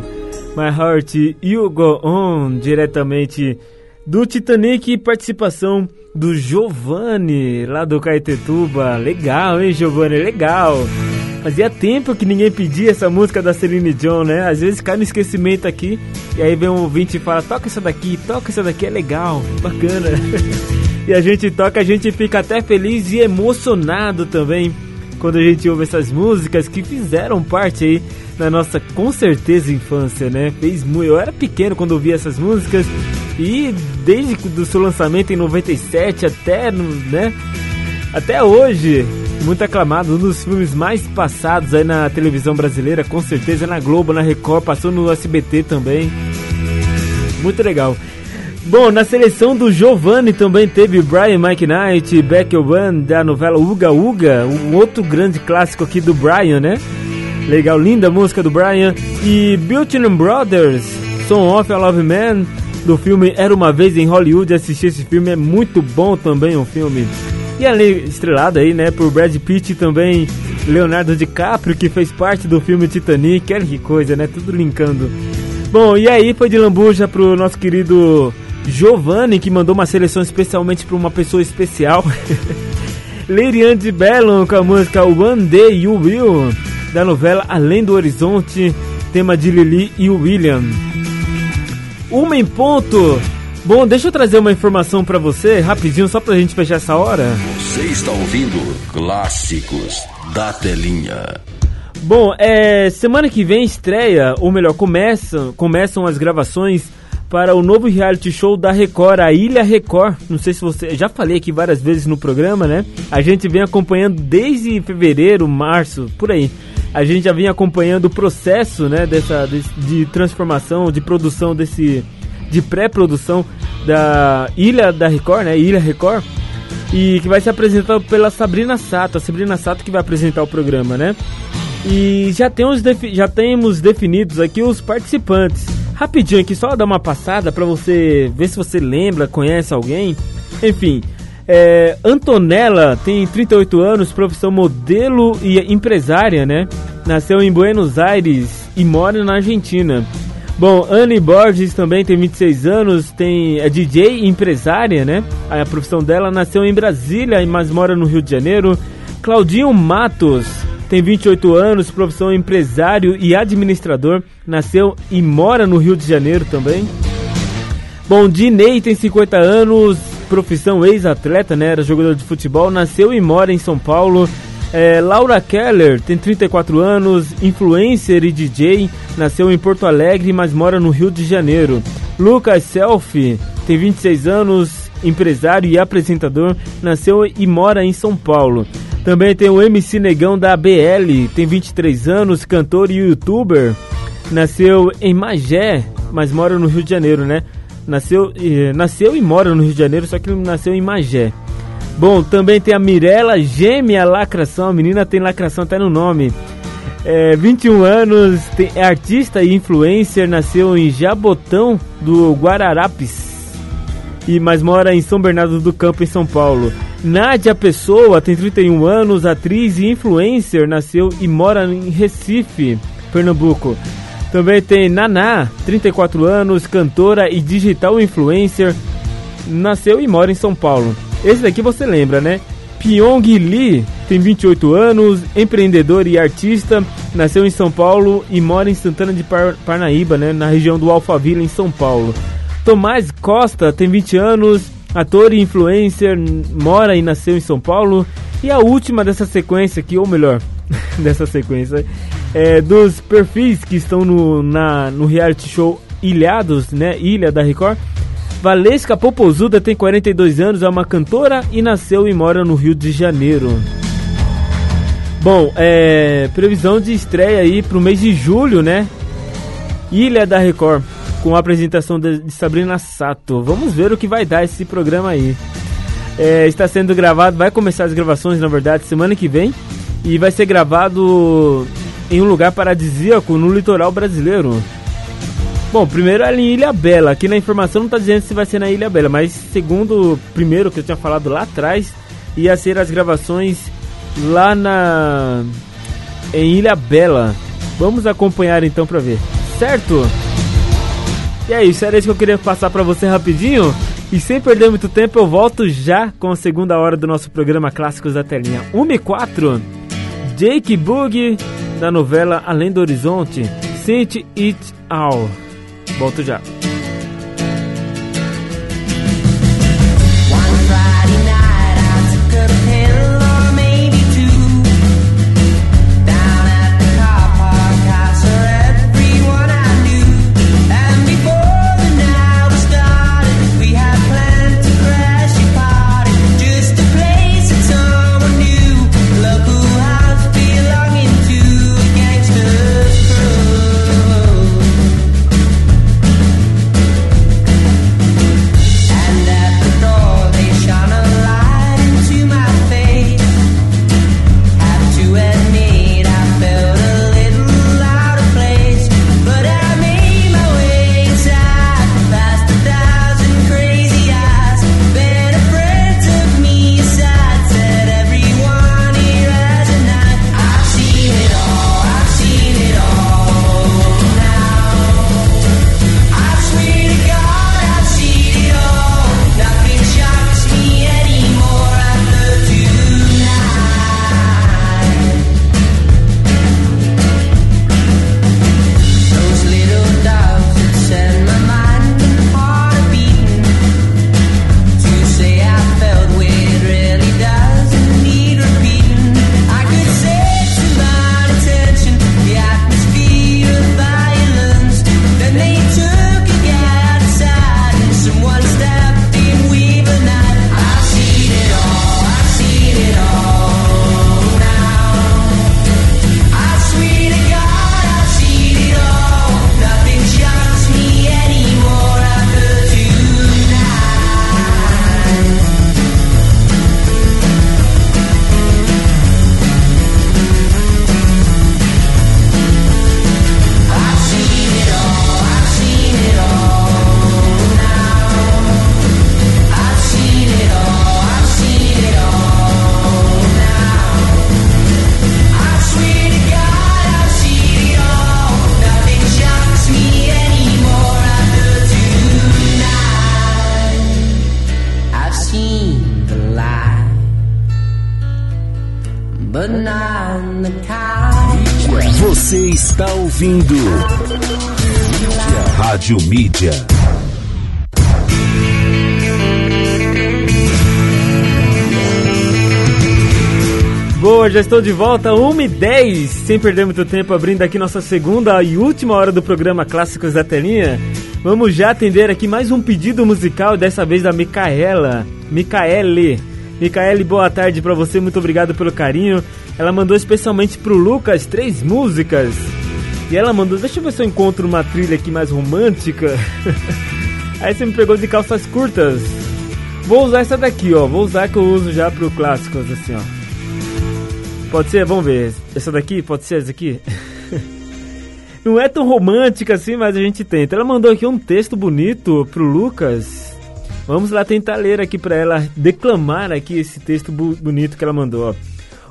S1: My Heart You Go On, diretamente do Titanic, participação do Giovanni, lá do Caetetuba. Legal, hein, Giovanni? Legal. Fazia tempo que ninguém pedia essa música da Celine Dion, né? Às vezes cai no esquecimento aqui, e aí vem um ouvinte e fala: toca essa daqui, toca essa daqui, é legal, bacana. [LAUGHS] e a gente toca, a gente fica até feliz e emocionado também quando a gente ouve essas músicas que fizeram parte aí da nossa, com certeza, infância, né? Fez muito. Eu era pequeno quando ouvia essas músicas e desde do seu lançamento em 97 até, né? Até hoje, muito aclamado, um dos filmes mais passados aí na televisão brasileira, com certeza na Globo, na Record, passou no SBT também. Muito legal. Bom, na seleção do Giovanni também teve Brian McKnight, Beck One da novela Uga Uga, um outro grande clássico aqui do Brian, né? Legal, linda música do Brian. E Built-in Brothers, Song of a Love Man, do filme Era Uma Vez em Hollywood. Assistir esse filme é muito bom também, o filme. E ali, estrelado aí, né, por Brad Pitt e também Leonardo DiCaprio, que fez parte do filme Titanic. Olha que coisa, né? Tudo linkando. Bom, e aí foi de lambuja pro nosso querido Giovanni, que mandou uma seleção especialmente para uma pessoa especial. [LAUGHS] Lirian de Bellon com a música One Day You Will, da novela Além do Horizonte, tema de Lili e William. Uma em ponto. Bom, deixa eu trazer uma informação para você, rapidinho, só pra gente fechar essa hora.
S9: Você está ouvindo Clássicos da Telinha.
S1: Bom, é, semana que vem estreia, ou melhor, começam, começam as gravações para o novo reality show da Record, a Ilha Record. Não sei se você. Já falei aqui várias vezes no programa, né? A gente vem acompanhando desde fevereiro, março, por aí. A gente já vem acompanhando o processo, né, dessa, de, de transformação, de produção desse. de pré-produção da Ilha da Record, né? Ilha Record. E que vai ser apresentado pela Sabrina Sato. A Sabrina Sato que vai apresentar o programa, né? E já temos, já temos definidos aqui os participantes. Rapidinho aqui, só dar uma passada para você ver se você lembra, conhece alguém. Enfim, é, Antonella tem 38 anos, profissão modelo e empresária, né? Nasceu em Buenos Aires e mora na Argentina. Bom, Anne Borges também tem 26 anos, tem, é DJ e empresária, né? A profissão dela nasceu em Brasília, mas mora no Rio de Janeiro. Claudinho Matos tem 28 anos, profissão empresário e administrador, nasceu e mora no Rio de Janeiro também. Bom, Dinei tem 50 anos, profissão ex-atleta, né? Era jogador de futebol, nasceu e mora em São Paulo. É, Laura Keller tem 34 anos, influencer e DJ, nasceu em Porto Alegre, mas mora no Rio de Janeiro. Lucas Selfie tem 26 anos, empresário e apresentador, nasceu e mora em São Paulo. Também tem o MC Negão da ABL, tem 23 anos, cantor e youtuber, nasceu em Magé, mas mora no Rio de Janeiro, né? Nasceu, eh, nasceu e mora no Rio de Janeiro, só que ele nasceu em Magé. Bom, também tem a Mirella Gêmea Lacração, a menina tem lacração até no nome. É, 21 anos, tem, é artista e influencer, nasceu em Jabotão do Guararapes, e mas mora em São Bernardo do Campo, em São Paulo. Nádia Pessoa tem 31 anos, atriz e influencer, nasceu e mora em Recife, Pernambuco. Também tem Naná, 34 anos, cantora e digital influencer, nasceu e mora em São Paulo. Esse daqui você lembra, né? Pyong Lee tem 28 anos, empreendedor e artista, nasceu em São Paulo e mora em Santana de Par Parnaíba, né, na região do Alphaville, em São Paulo. Tomás Costa tem 20 anos, ator e influencer, mora e nasceu em São Paulo. E a última dessa sequência aqui, ou melhor, [LAUGHS] dessa sequência, é dos perfis que estão no, na, no reality show Ilhados, né? Ilha da Record. Valesca Popozuda tem 42 anos, é uma cantora e nasceu e mora no Rio de Janeiro. Bom, é, previsão de estreia aí pro mês de julho, né? Ilha da Record, com a apresentação de, Sabrina Sato. Vamos ver o que vai dar esse programa aí. É, está sendo gravado, vai começar as gravações, na verdade, semana que vem. E vai ser gravado em um lugar paradisíaco no litoral brasileiro. Bom, primeiro é em Ilha Bela. Aqui na informação não está dizendo se vai ser na Ilha Bela, mas segundo primeiro que eu tinha falado lá atrás, ia ser as gravações lá na em Ilha Bela. Vamos acompanhar então para ver, certo? E é isso, era isso que eu queria passar para você rapidinho. E sem perder muito tempo, eu volto já com a segunda hora do nosso programa Clássicos da Telinha. 1 e 4, Jake Boogie, da novela Além do Horizonte, Sente It All. Volto já.
S2: Ouvindo. Rádio Mídia.
S1: Boa, já estou de volta, 1 e 10 Sem perder muito tempo, abrindo aqui nossa segunda e última hora do programa Clássicos da Telinha. Vamos já atender aqui mais um pedido musical, dessa vez da Micaela. Micaele. Micaele, boa tarde pra você, muito obrigado pelo carinho. Ela mandou especialmente pro Lucas três músicas. E ela mandou, deixa eu ver se eu encontro uma trilha aqui mais romântica. [LAUGHS] Aí você me pegou de calças curtas. Vou usar essa daqui, ó. Vou usar que eu uso já pro clássicos, assim, ó. Pode ser? Vamos ver. Essa daqui? Pode ser essa aqui? [LAUGHS] Não é tão romântica assim, mas a gente tenta. Ela mandou aqui um texto bonito pro Lucas. Vamos lá tentar ler aqui pra ela, declamar aqui esse texto bonito que ela mandou.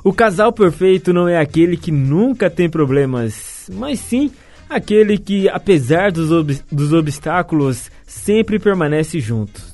S1: O casal perfeito não é aquele que nunca tem problemas, mas sim aquele que, apesar dos, ob- dos obstáculos, sempre permanece juntos.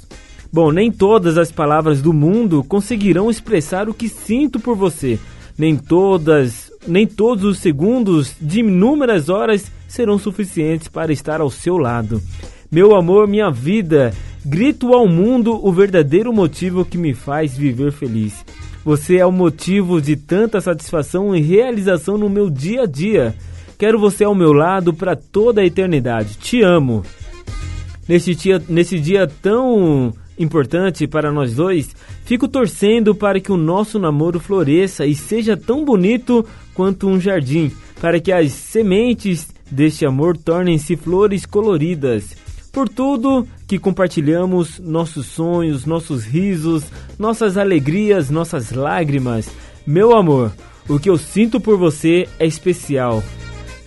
S1: Bom, nem todas as palavras do mundo conseguirão expressar o que sinto por você. Nem todas, nem todos os segundos de inúmeras horas serão suficientes para estar ao seu lado. Meu amor, minha vida, grito ao mundo o verdadeiro motivo que me faz viver feliz. Você é o motivo de tanta satisfação e realização no meu dia a dia. Quero você ao meu lado para toda a eternidade. Te amo. Nesse dia, nesse dia tão importante para nós dois, fico torcendo para que o nosso namoro floresça e seja tão bonito quanto um jardim, para que as sementes deste amor tornem-se flores coloridas. Por tudo que compartilhamos, nossos sonhos, nossos risos, nossas alegrias, nossas lágrimas. Meu amor, o que eu sinto por você é especial,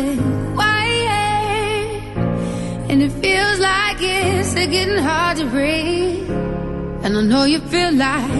S11: getting and it feels like it's getting hard to breathe. And I know you feel like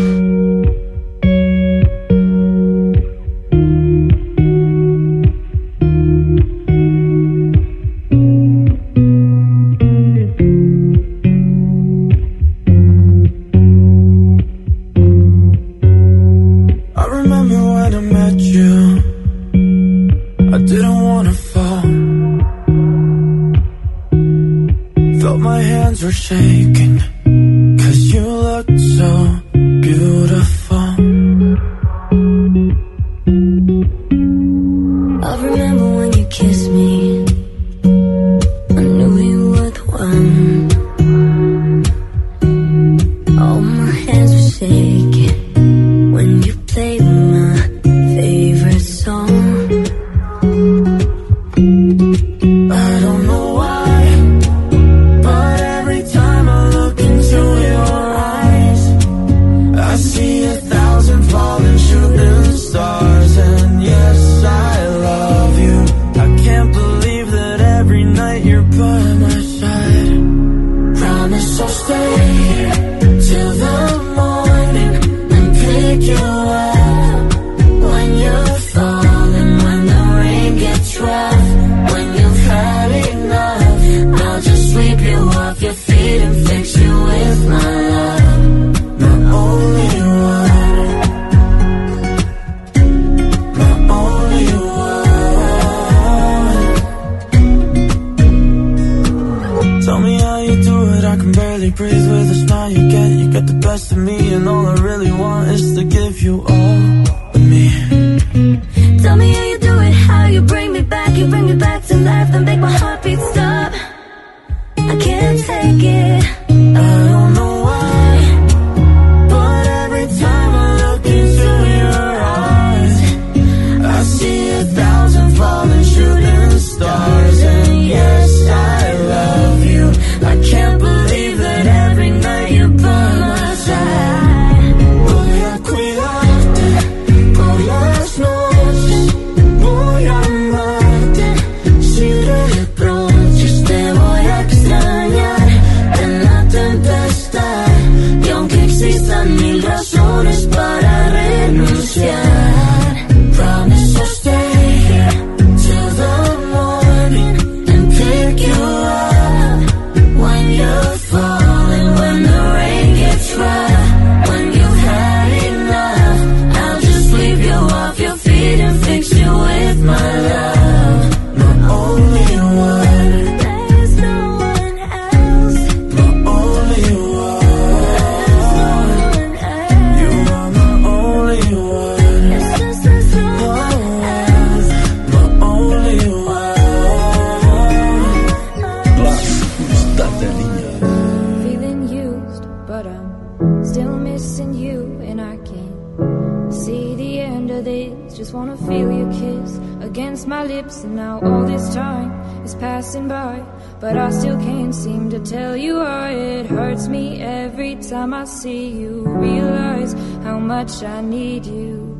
S12: Just
S11: wanna feel your kiss against my lips, and now all this time is passing by. But I still can't seem to tell you why it hurts me every time I see you. Realize how much I need you.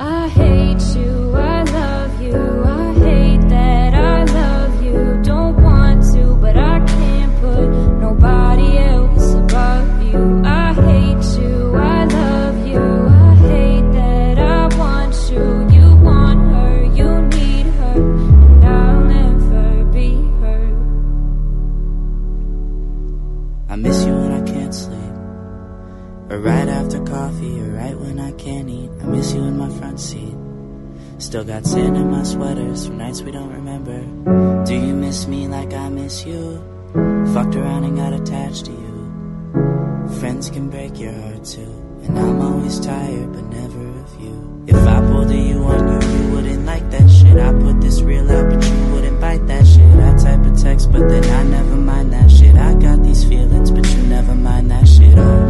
S11: I hate
S13: Still got sand in my sweaters from nights we don't remember. Do you miss me like I miss you? Fucked around and got attached to you. Friends can break your heart too. And I'm always tired, but never of you. If I pulled a you on you, you wouldn't like that shit. I put this real out, but you wouldn't bite that shit. I type a text, but then I never mind that shit. I got these feelings, but you never mind that shit. Oh,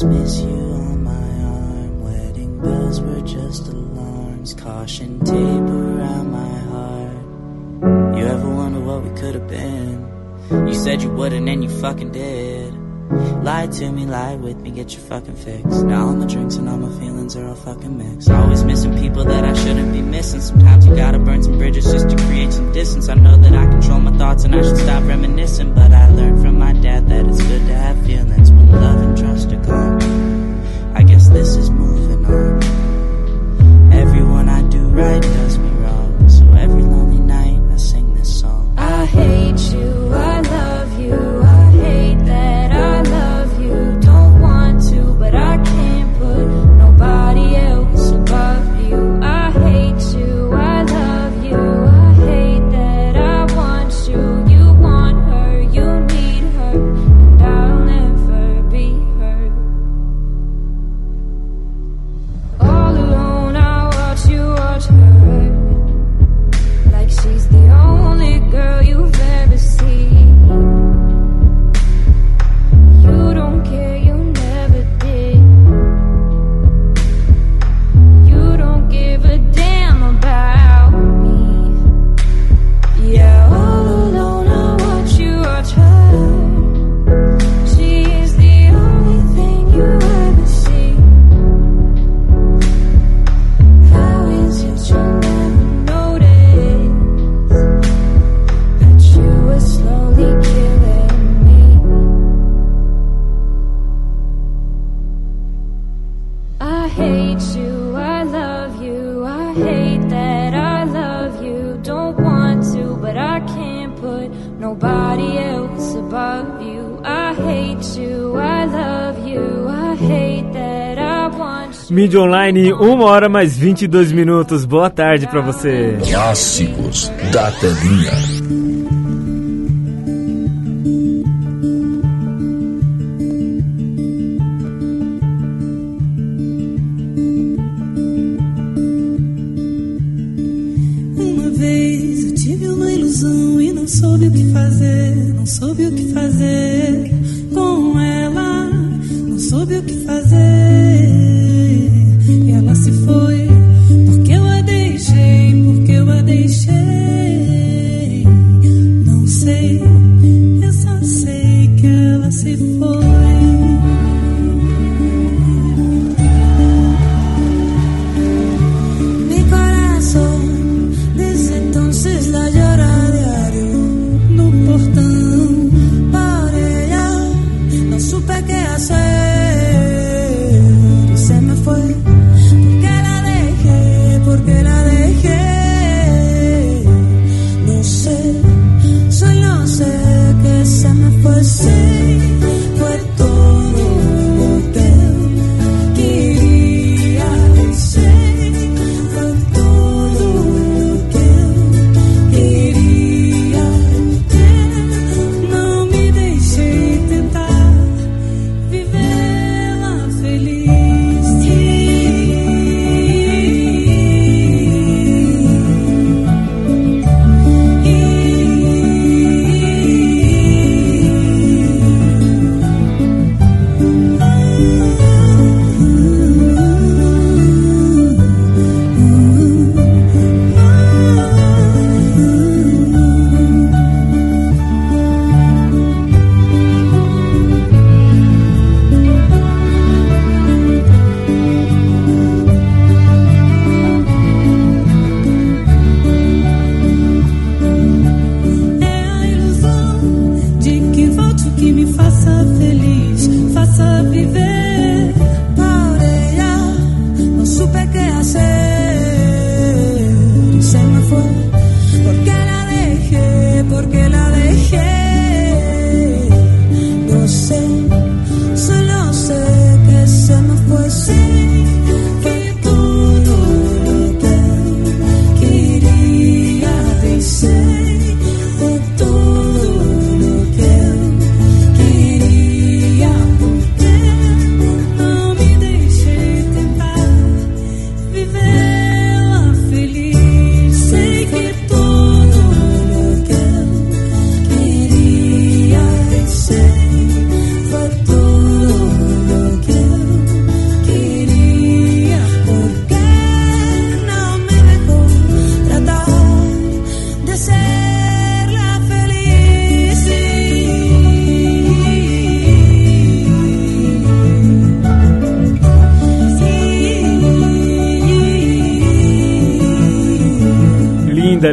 S13: miss you on my arm. Wedding bells were just alarms, caution tape around my heart. You ever wonder what we could have been? You said you wouldn't and you fucking did. Lie to me, lie with me, get your fucking fix. Now all my drinks and all my feelings are all fucking mixed. Always missing people that I shouldn't be missing. Sometimes you gotta burn some bridges just to create some distance. I know that I control my thoughts and I should stop reminiscing. But I learned from that it's good to have feelings when love and trust are gone. I guess this is moving on. Everyone I do right does I
S11: hate you, I love you, I hate that I love you. Don't want to, but I can't put nobody else above you. I hate you, I love you, I hate that I want
S1: Mídia Online, 1 hora mais 22 minutos. Boa tarde pra você.
S9: Clássicos da telinha.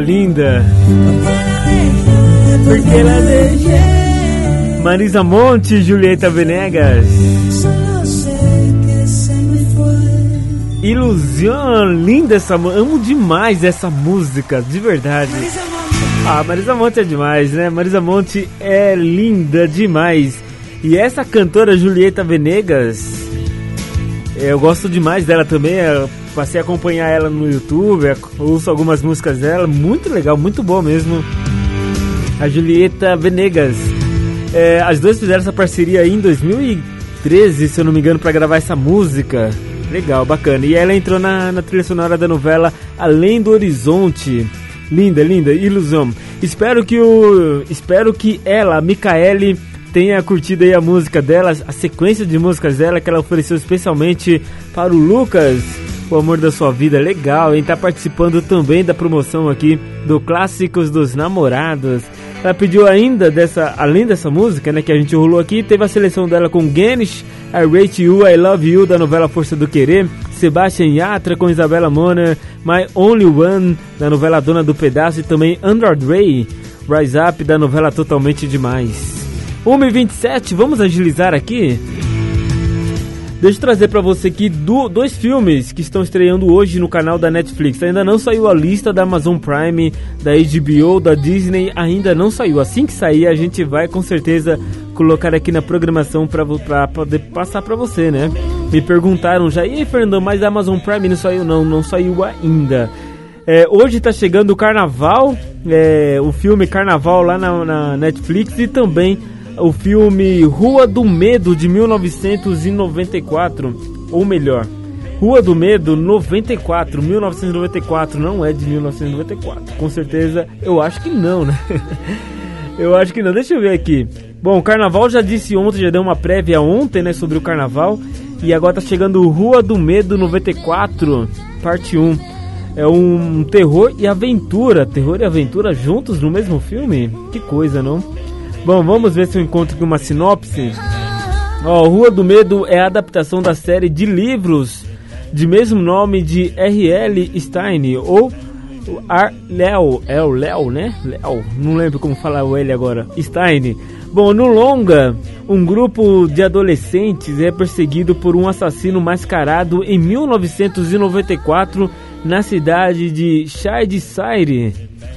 S1: Linda, linda. Porque ela deixa. Marisa Monte e Julieta Venegas. Ilusão, linda essa. Amo demais essa música, de verdade. Ah, Marisa Monte é demais, né? Marisa Monte é linda demais. E essa cantora Julieta Venegas, eu gosto demais dela também. Passei a acompanhar ela no YouTube, ouço algumas músicas dela. Muito legal, muito boa mesmo. A Julieta Venegas. É, as duas fizeram essa parceria aí em 2013, se eu não me engano, para gravar essa música. Legal, bacana. E ela entrou na, na trilha sonora da novela Além do Horizonte. Linda, linda, ilusão. Espero que o. Espero que ela, a Micaele, tenha curtido aí a música dela, a sequência de músicas dela que ela ofereceu especialmente para o Lucas, o amor da sua vida. Legal, hein? Tá participando também da promoção aqui do Clássicos dos Namorados. Ela pediu ainda dessa, além dessa música, né, que a gente rolou aqui, teve a seleção dela com Ganesh, I Rate You, I Love You, da novela Força do Querer, Sebastian Yatra com Isabela Moner, My Only One, da novela Dona do Pedaço, e também Android Ray, Rise Up, da novela Totalmente Demais. 1h27, vamos agilizar aqui? Deixa eu trazer pra você aqui do- dois filmes que estão estreando hoje no canal da Netflix. Ainda não saiu a lista da Amazon Prime, da HBO, da Disney, ainda não saiu. Assim que sair, a gente vai com certeza colocar aqui na programação pra poder passar pra você, né? Me perguntaram já, e aí, Fernando, mas a Amazon Prime não saiu? Não, não saiu ainda. É, hoje tá chegando o Carnaval, é, o filme Carnaval lá na, na Netflix e também o filme Rua do Medo de 1994, ou melhor, Rua do Medo 94, 1994, não é de 1994. Com certeza, eu acho que não, né? [LAUGHS] eu acho que não. Deixa eu ver aqui. Bom, o Carnaval já disse ontem, já deu uma prévia ontem, né, sobre o Carnaval. E agora tá chegando Rua do Medo 94, parte 1. É um terror e aventura, terror e aventura juntos no mesmo filme? Que coisa, não? Bom, vamos ver se eu encontro aqui uma sinopse. Ó, Rua do Medo é a adaptação da série de livros de mesmo nome de R.L. Stein ou Ar Léo, é o Léo, né? Léo, não lembro como falar o L agora. Stein. Bom, no longa, um grupo de adolescentes é perseguido por um assassino mascarado em 1994 na cidade de Shadyside,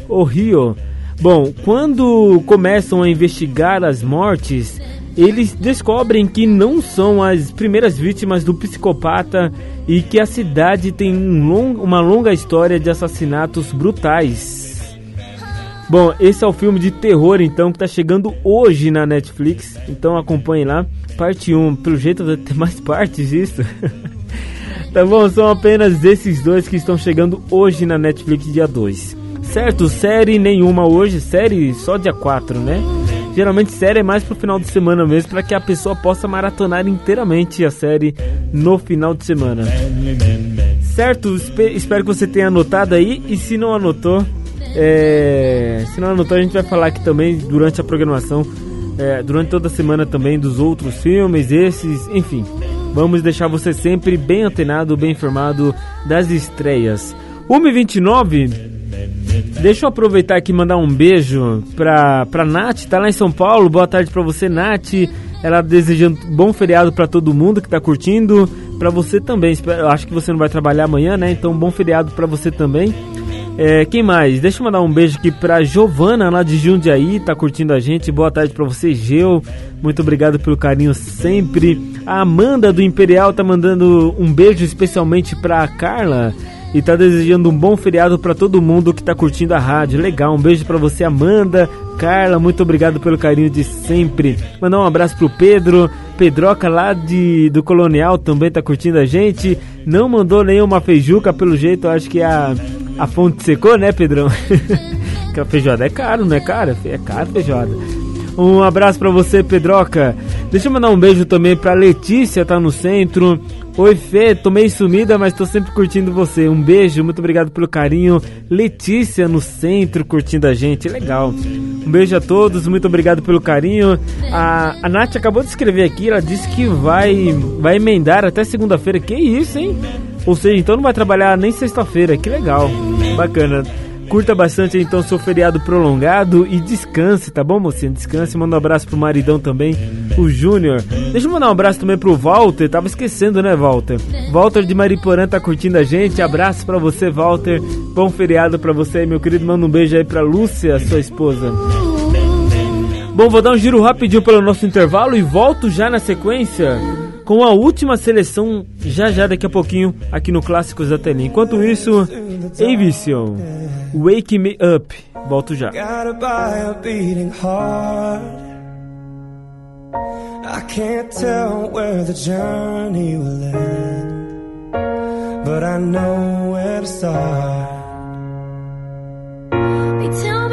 S1: Ohio. Bom, quando começam a investigar as mortes, eles descobrem que não são as primeiras vítimas do psicopata e que a cidade tem um long, uma longa história de assassinatos brutais. Bom, esse é o filme de terror então que tá chegando hoje na Netflix, então acompanhe lá. Parte 1, pelo jeito [LAUGHS] vai ter mais partes disso. [LAUGHS] tá bom, são apenas esses dois que estão chegando hoje na Netflix dia 2. Certo, série nenhuma hoje, série só dia 4, né? Geralmente série é mais pro final de semana mesmo, para que a pessoa possa maratonar inteiramente a série no final de semana. Certo? Espe- Espero que você tenha anotado aí e se não anotou, é, se não anotou a gente vai falar aqui também durante a programação, é, durante toda a semana também dos outros filmes, esses, enfim. Vamos deixar você sempre bem antenado, bem informado das estreias. 1h29, Deixa eu aproveitar aqui e mandar um beijo pra, pra Nath, tá lá em São Paulo. Boa tarde pra você, Nath. Ela desejando bom feriado pra todo mundo que tá curtindo. Pra você também. Eu acho que você não vai trabalhar amanhã, né? Então, bom feriado pra você também. É, quem mais? Deixa eu mandar um beijo aqui pra Giovana lá de Jundiaí, tá curtindo a gente. Boa tarde pra você, Geu. Muito obrigado pelo carinho sempre. A Amanda do Imperial tá mandando um beijo especialmente pra Carla e tá desejando um bom feriado pra todo mundo que tá curtindo a rádio. Legal, um beijo pra você, Amanda, Carla, muito obrigado pelo carinho de sempre. Mandar um abraço pro Pedro, Pedroca lá de do Colonial também tá curtindo a gente. Não mandou nenhuma feijuca, pelo jeito, acho que a a fonte secou, né, Pedrão? [LAUGHS] que a feijoada é caro, não é caro? É caro feijoada. Um abraço pra você, Pedroca. Deixa eu mandar um beijo também pra Letícia, tá no centro. Oi, Fê, tô meio sumida, mas tô sempre curtindo você. Um beijo, muito obrigado pelo carinho. Letícia no centro curtindo a gente, legal. Um beijo a todos, muito obrigado pelo carinho. A, a Nath acabou de escrever aqui, ela disse que vai, vai emendar até segunda-feira. Que isso, hein? Ou seja, então não vai trabalhar nem sexta-feira. Que legal, bacana. Curta bastante então seu feriado prolongado e descanse, tá bom, mocinha? Descanse, manda um abraço pro maridão também, o Júnior. Deixa eu mandar um abraço também pro Walter, tava esquecendo, né, Walter? Walter de Mariporã tá curtindo a gente, abraço pra você, Walter. Bom feriado pra você meu querido. Manda um beijo aí pra Lúcia, sua esposa. Bom, vou dar um giro rapidinho pelo nosso intervalo e volto já na sequência com a última seleção já já daqui a pouquinho aqui no Clássicos da Telinha. Enquanto isso, Avision, Wake Me Up. Volto já.
S8: Gotta buy a beating heart. I can't tell where the journey will end, but I know where to start.
S11: They tell me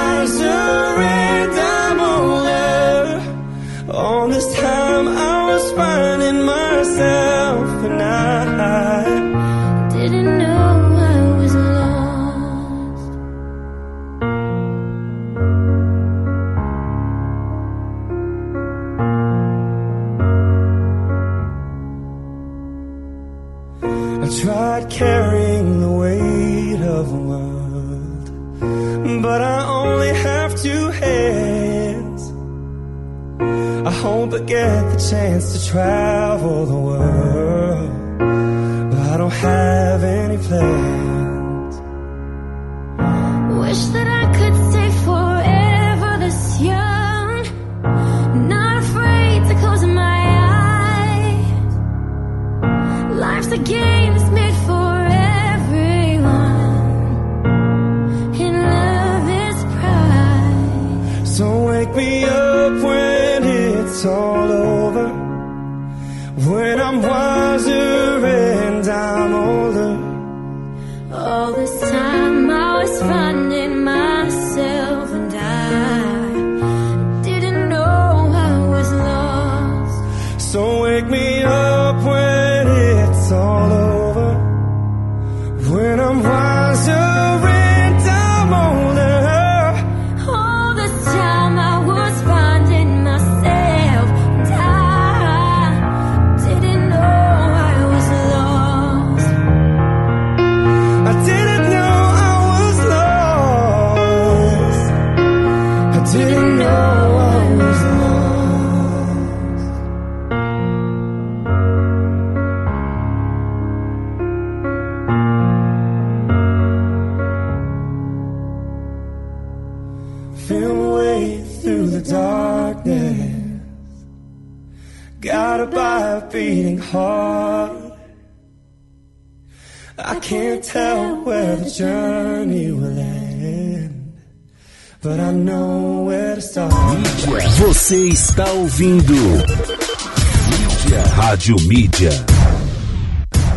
S2: Ouvindo Mídia. Rádio Mídia.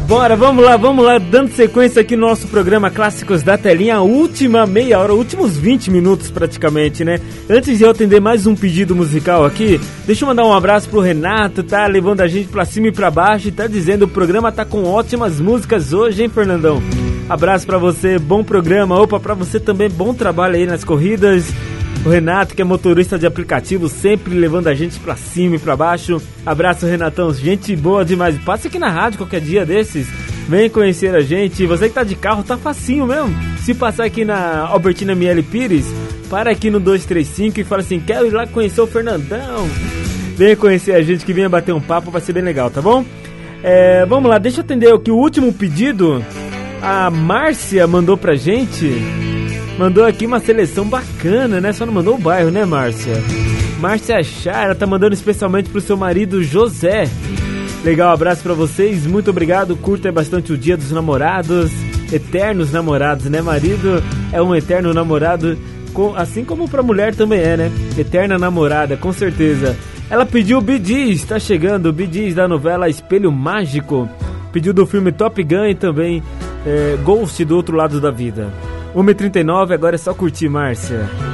S1: Bora, vamos lá, vamos lá, dando sequência aqui no nosso programa Clássicos da Telinha, a última meia hora, últimos 20 minutos praticamente, né? Antes de eu atender mais um pedido musical aqui, deixa eu mandar um abraço pro Renato, tá levando a gente pra cima e pra baixo e tá dizendo o programa tá com ótimas músicas hoje, hein, Fernandão? Abraço pra você, bom programa, opa, pra você também, bom trabalho aí nas corridas. O Renato, que é motorista de aplicativo, sempre levando a gente pra cima e pra baixo. Abraço, Renatão. Gente boa demais. Passa aqui na rádio qualquer dia desses. Vem conhecer a gente. Você que tá de carro, tá facinho mesmo. Se passar aqui na Albertina Miele Pires, para aqui no 235 e fala assim: quero ir lá conhecer o Fernandão. Venha conhecer a gente que venha bater um papo, vai ser bem legal, tá bom? É, vamos lá, deixa eu atender aqui o último pedido. A Márcia mandou pra gente. Mandou aqui uma seleção bacana, né? Só não mandou o bairro, né, Márcia? Márcia Chá, ela tá mandando especialmente pro seu marido José. Legal, abraço pra vocês, muito obrigado. Curta bastante o dia dos namorados, eternos namorados, né? Marido é um eterno namorado, assim como pra mulher também é, né? Eterna namorada, com certeza. Ela pediu o Bidis, tá chegando, o Bidis da novela Espelho Mágico. Pediu do filme Top Gun e também é, Ghost do Outro Lado da Vida. 1h39, agora é só curtir, Márcia.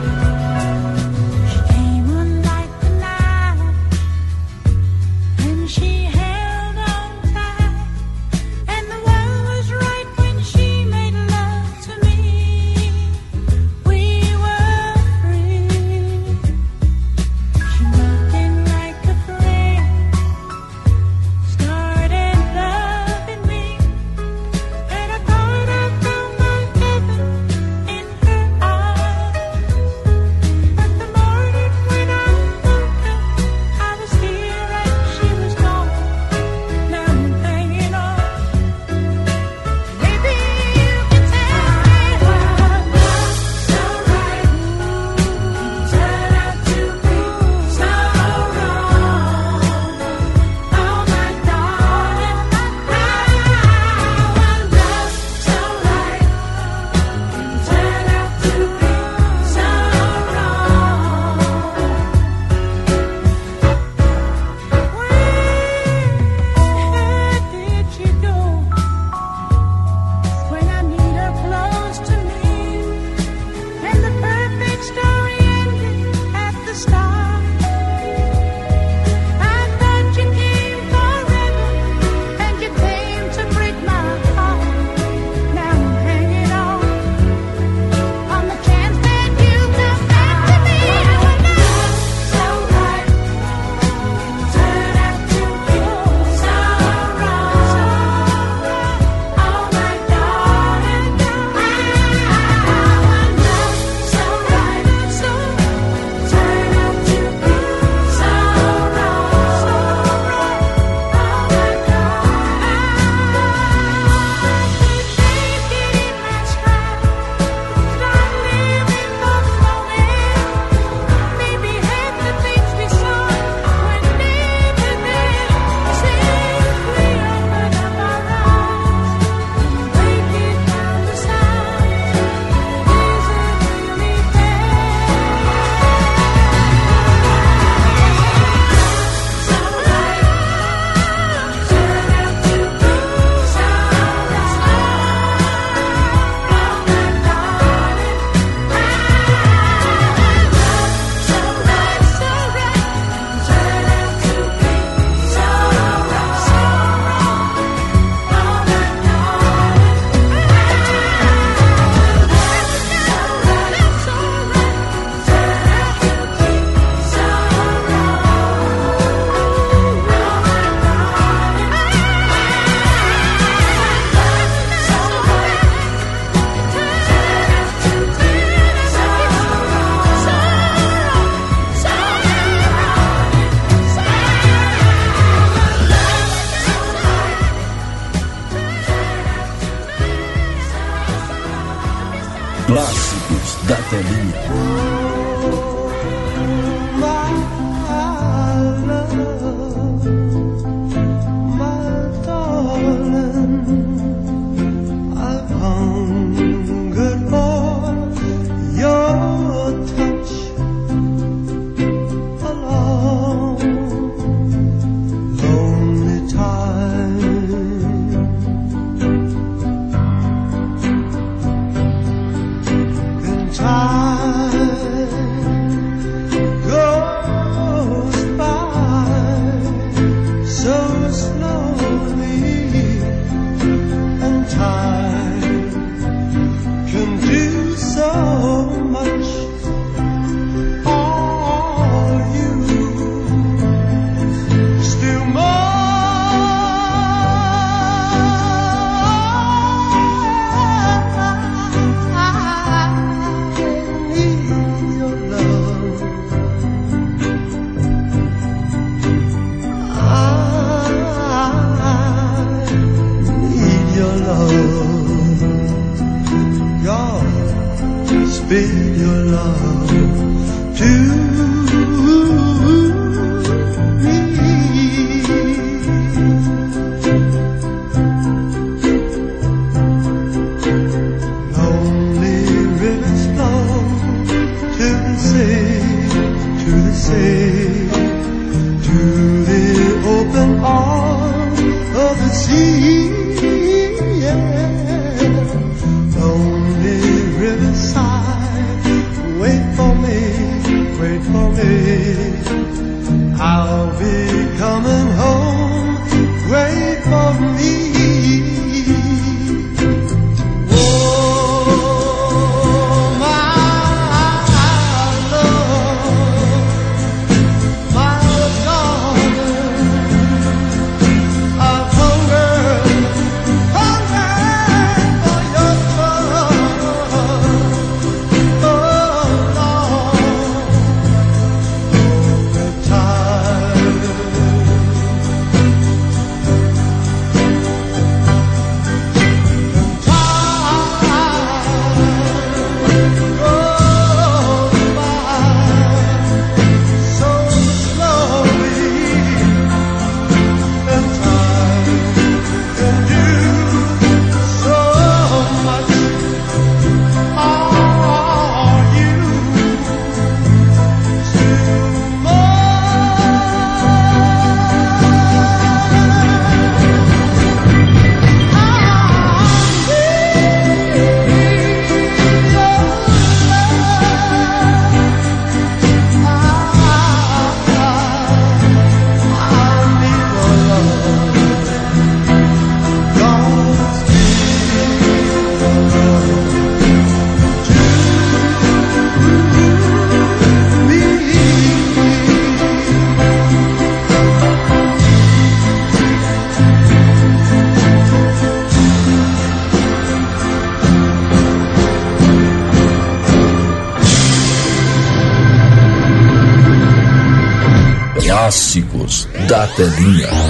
S8: Telinha.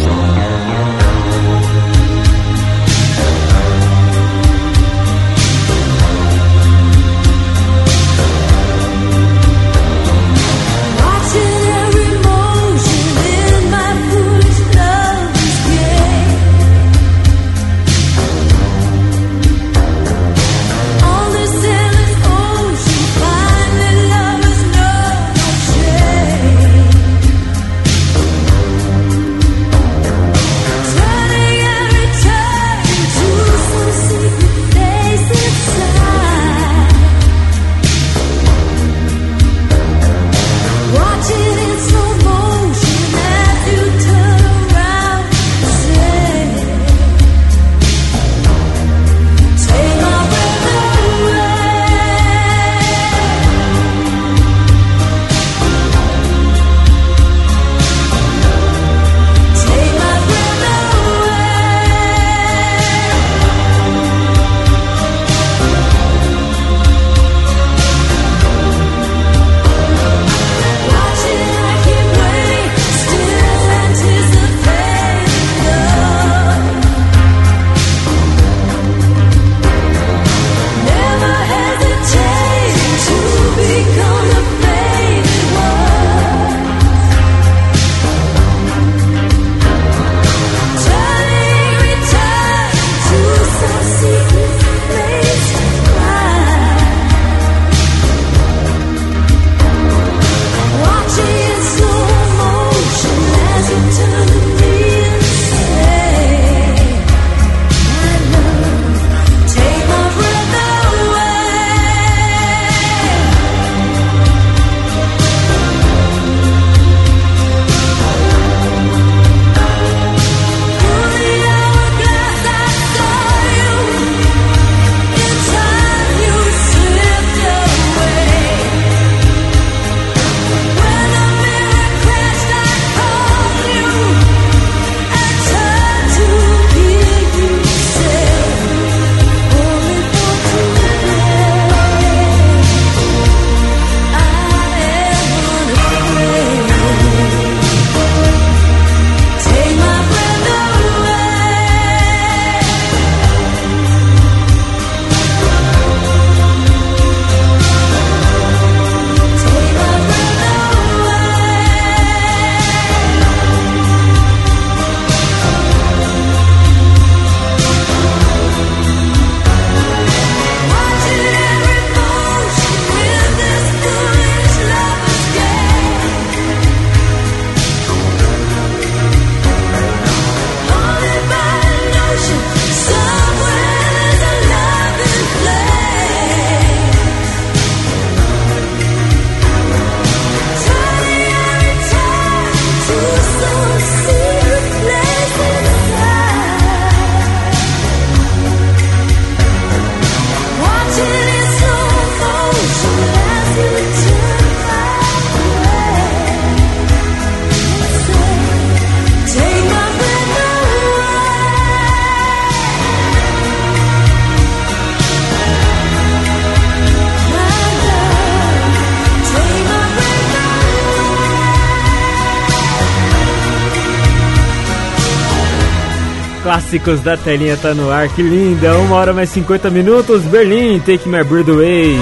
S8: Clássicos da telinha tá no ar, que linda! Uma hora mais 50 minutos, Berlim, Take My Breath Away.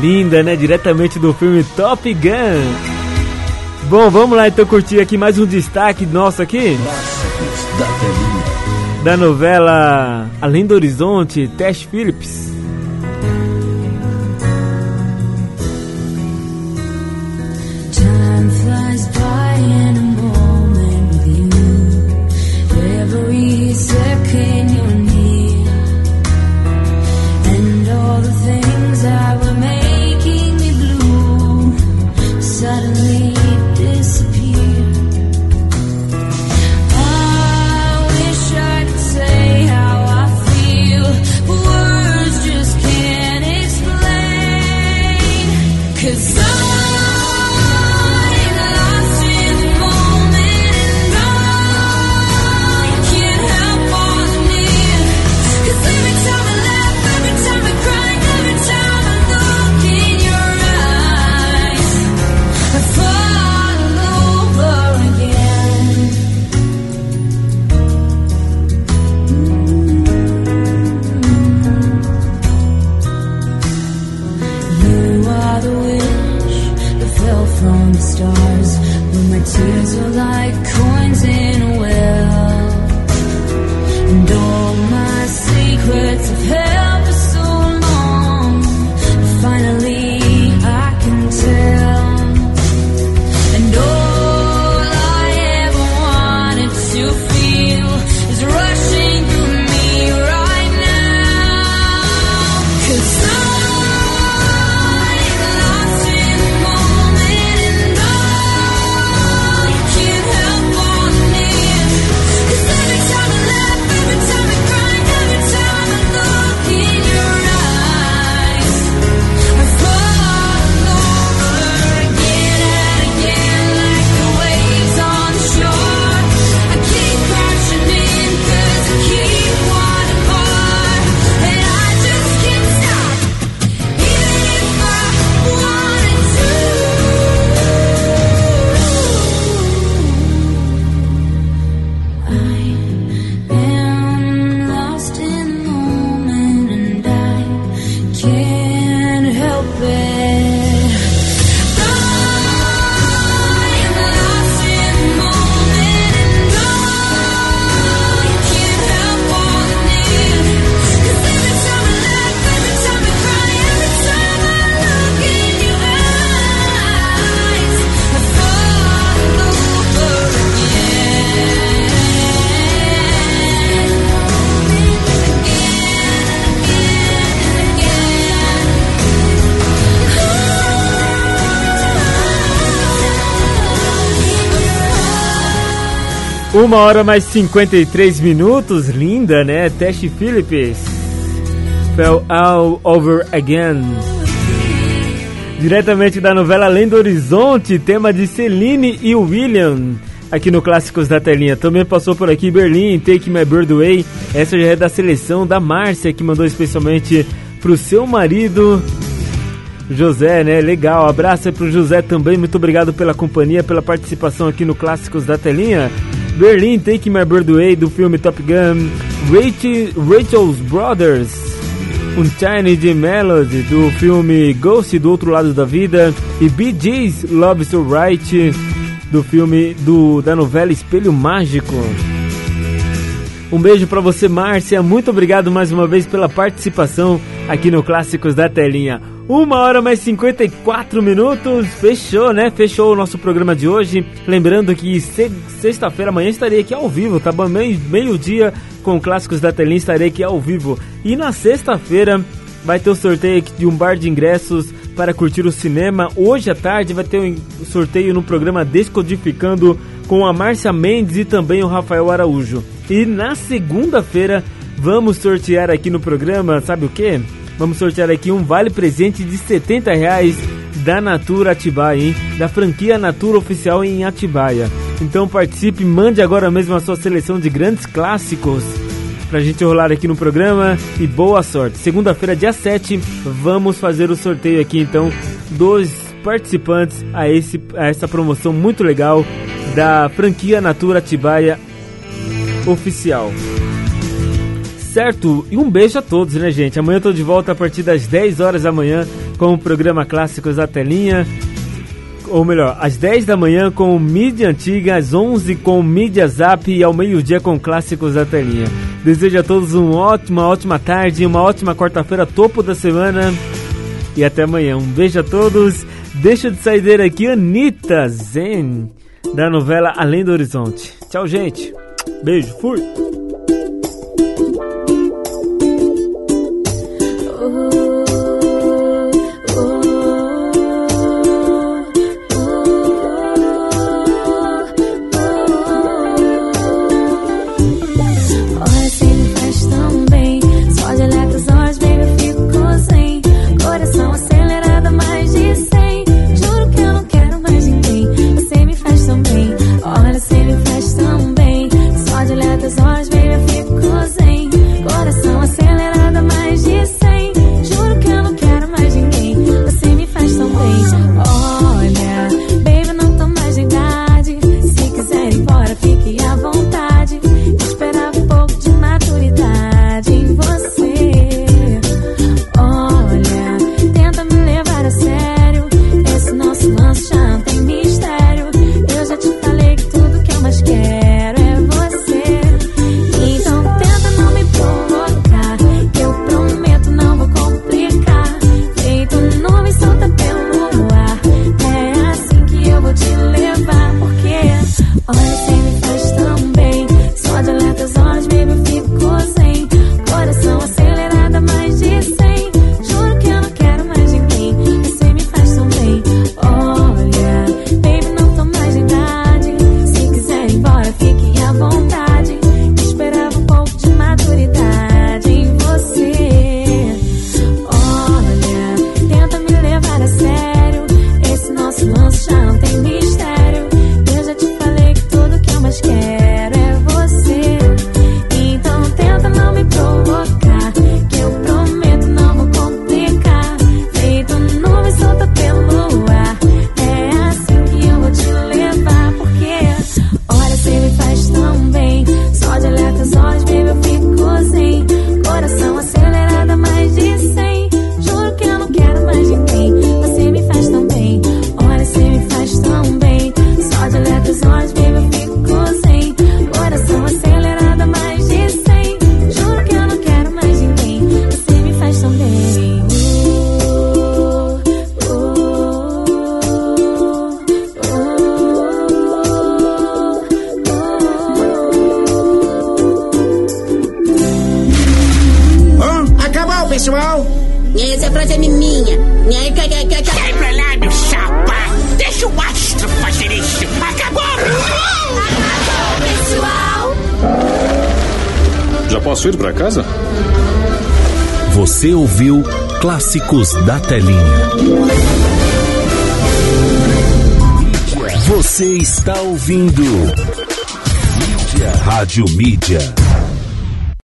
S8: Linda, né? Diretamente do filme Top Gun. Bom, vamos lá então curtir aqui mais um destaque nosso aqui.
S7: Clássicos da telinha.
S8: Da novela Além do Horizonte, Tash Phillips. Uma hora mais 53 minutos, linda, né? Tash Phillips. Fell All Over Again. Diretamente da novela Além do Horizonte, tema de Celine e William. Aqui no Clássicos da Telinha. Também passou por aqui Berlim, Take My Bird Away. Essa já é da seleção da Márcia, que mandou especialmente pro seu marido, José, né? Legal. Abraço aí pro José também. Muito obrigado pela companhia, pela participação aqui no Clássicos da Telinha. Berlim, Take My Bird Away, do filme Top Gun. Rachel, Rachel's Brothers, Unchained Melody, do filme Ghost, do Outro Lado da Vida. E Bee Love So Right, do filme do, da novela Espelho Mágico. Um beijo pra você, Márcia. Muito obrigado mais uma vez pela participação aqui no Clássicos da Telinha. Uma hora mais 54 minutos. Fechou, né? Fechou o nosso programa de hoje. Lembrando que se- sexta-feira, amanhã estarei aqui ao vivo, tá bom? Meio- Meio-dia com Clássicos da Telinha estarei aqui ao vivo. E na sexta-feira vai ter o sorteio de um bar de ingressos para curtir o cinema. Hoje à tarde vai ter um sorteio no programa Descodificando com a Márcia Mendes e também o Rafael Araújo. E na segunda-feira vamos sortear aqui no programa, sabe o que? Vamos sortear aqui um vale presente de 70 reais da Natura Atibaia, hein? Da franquia Natura Oficial em Atibaia. Então participe, mande agora mesmo a sua seleção de grandes clássicos pra gente rolar aqui no programa e boa sorte. Segunda-feira, dia 7, vamos fazer o sorteio aqui então dos participantes a, esse, a essa promoção muito legal da franquia Natura Atibaia Oficial. Certo, e um beijo a todos, né, gente? Amanhã eu tô de volta a partir das 10 horas da manhã com o programa Clássicos da Telinha. Ou melhor, às 10 da manhã com Mídia Antiga, às 11 com Mídia Zap e ao meio-dia com Clássicos da Telinha. Desejo a todos uma ótima, ótima tarde, uma ótima quarta-feira, topo da semana. E até amanhã. Um beijo a todos. Deixa de saideira aqui, Anitta Zen, da novela Além do Horizonte. Tchau, gente. Beijo, fui!
S2: Clássicos da Telinha. Você está ouvindo. Mídia. Rádio Mídia.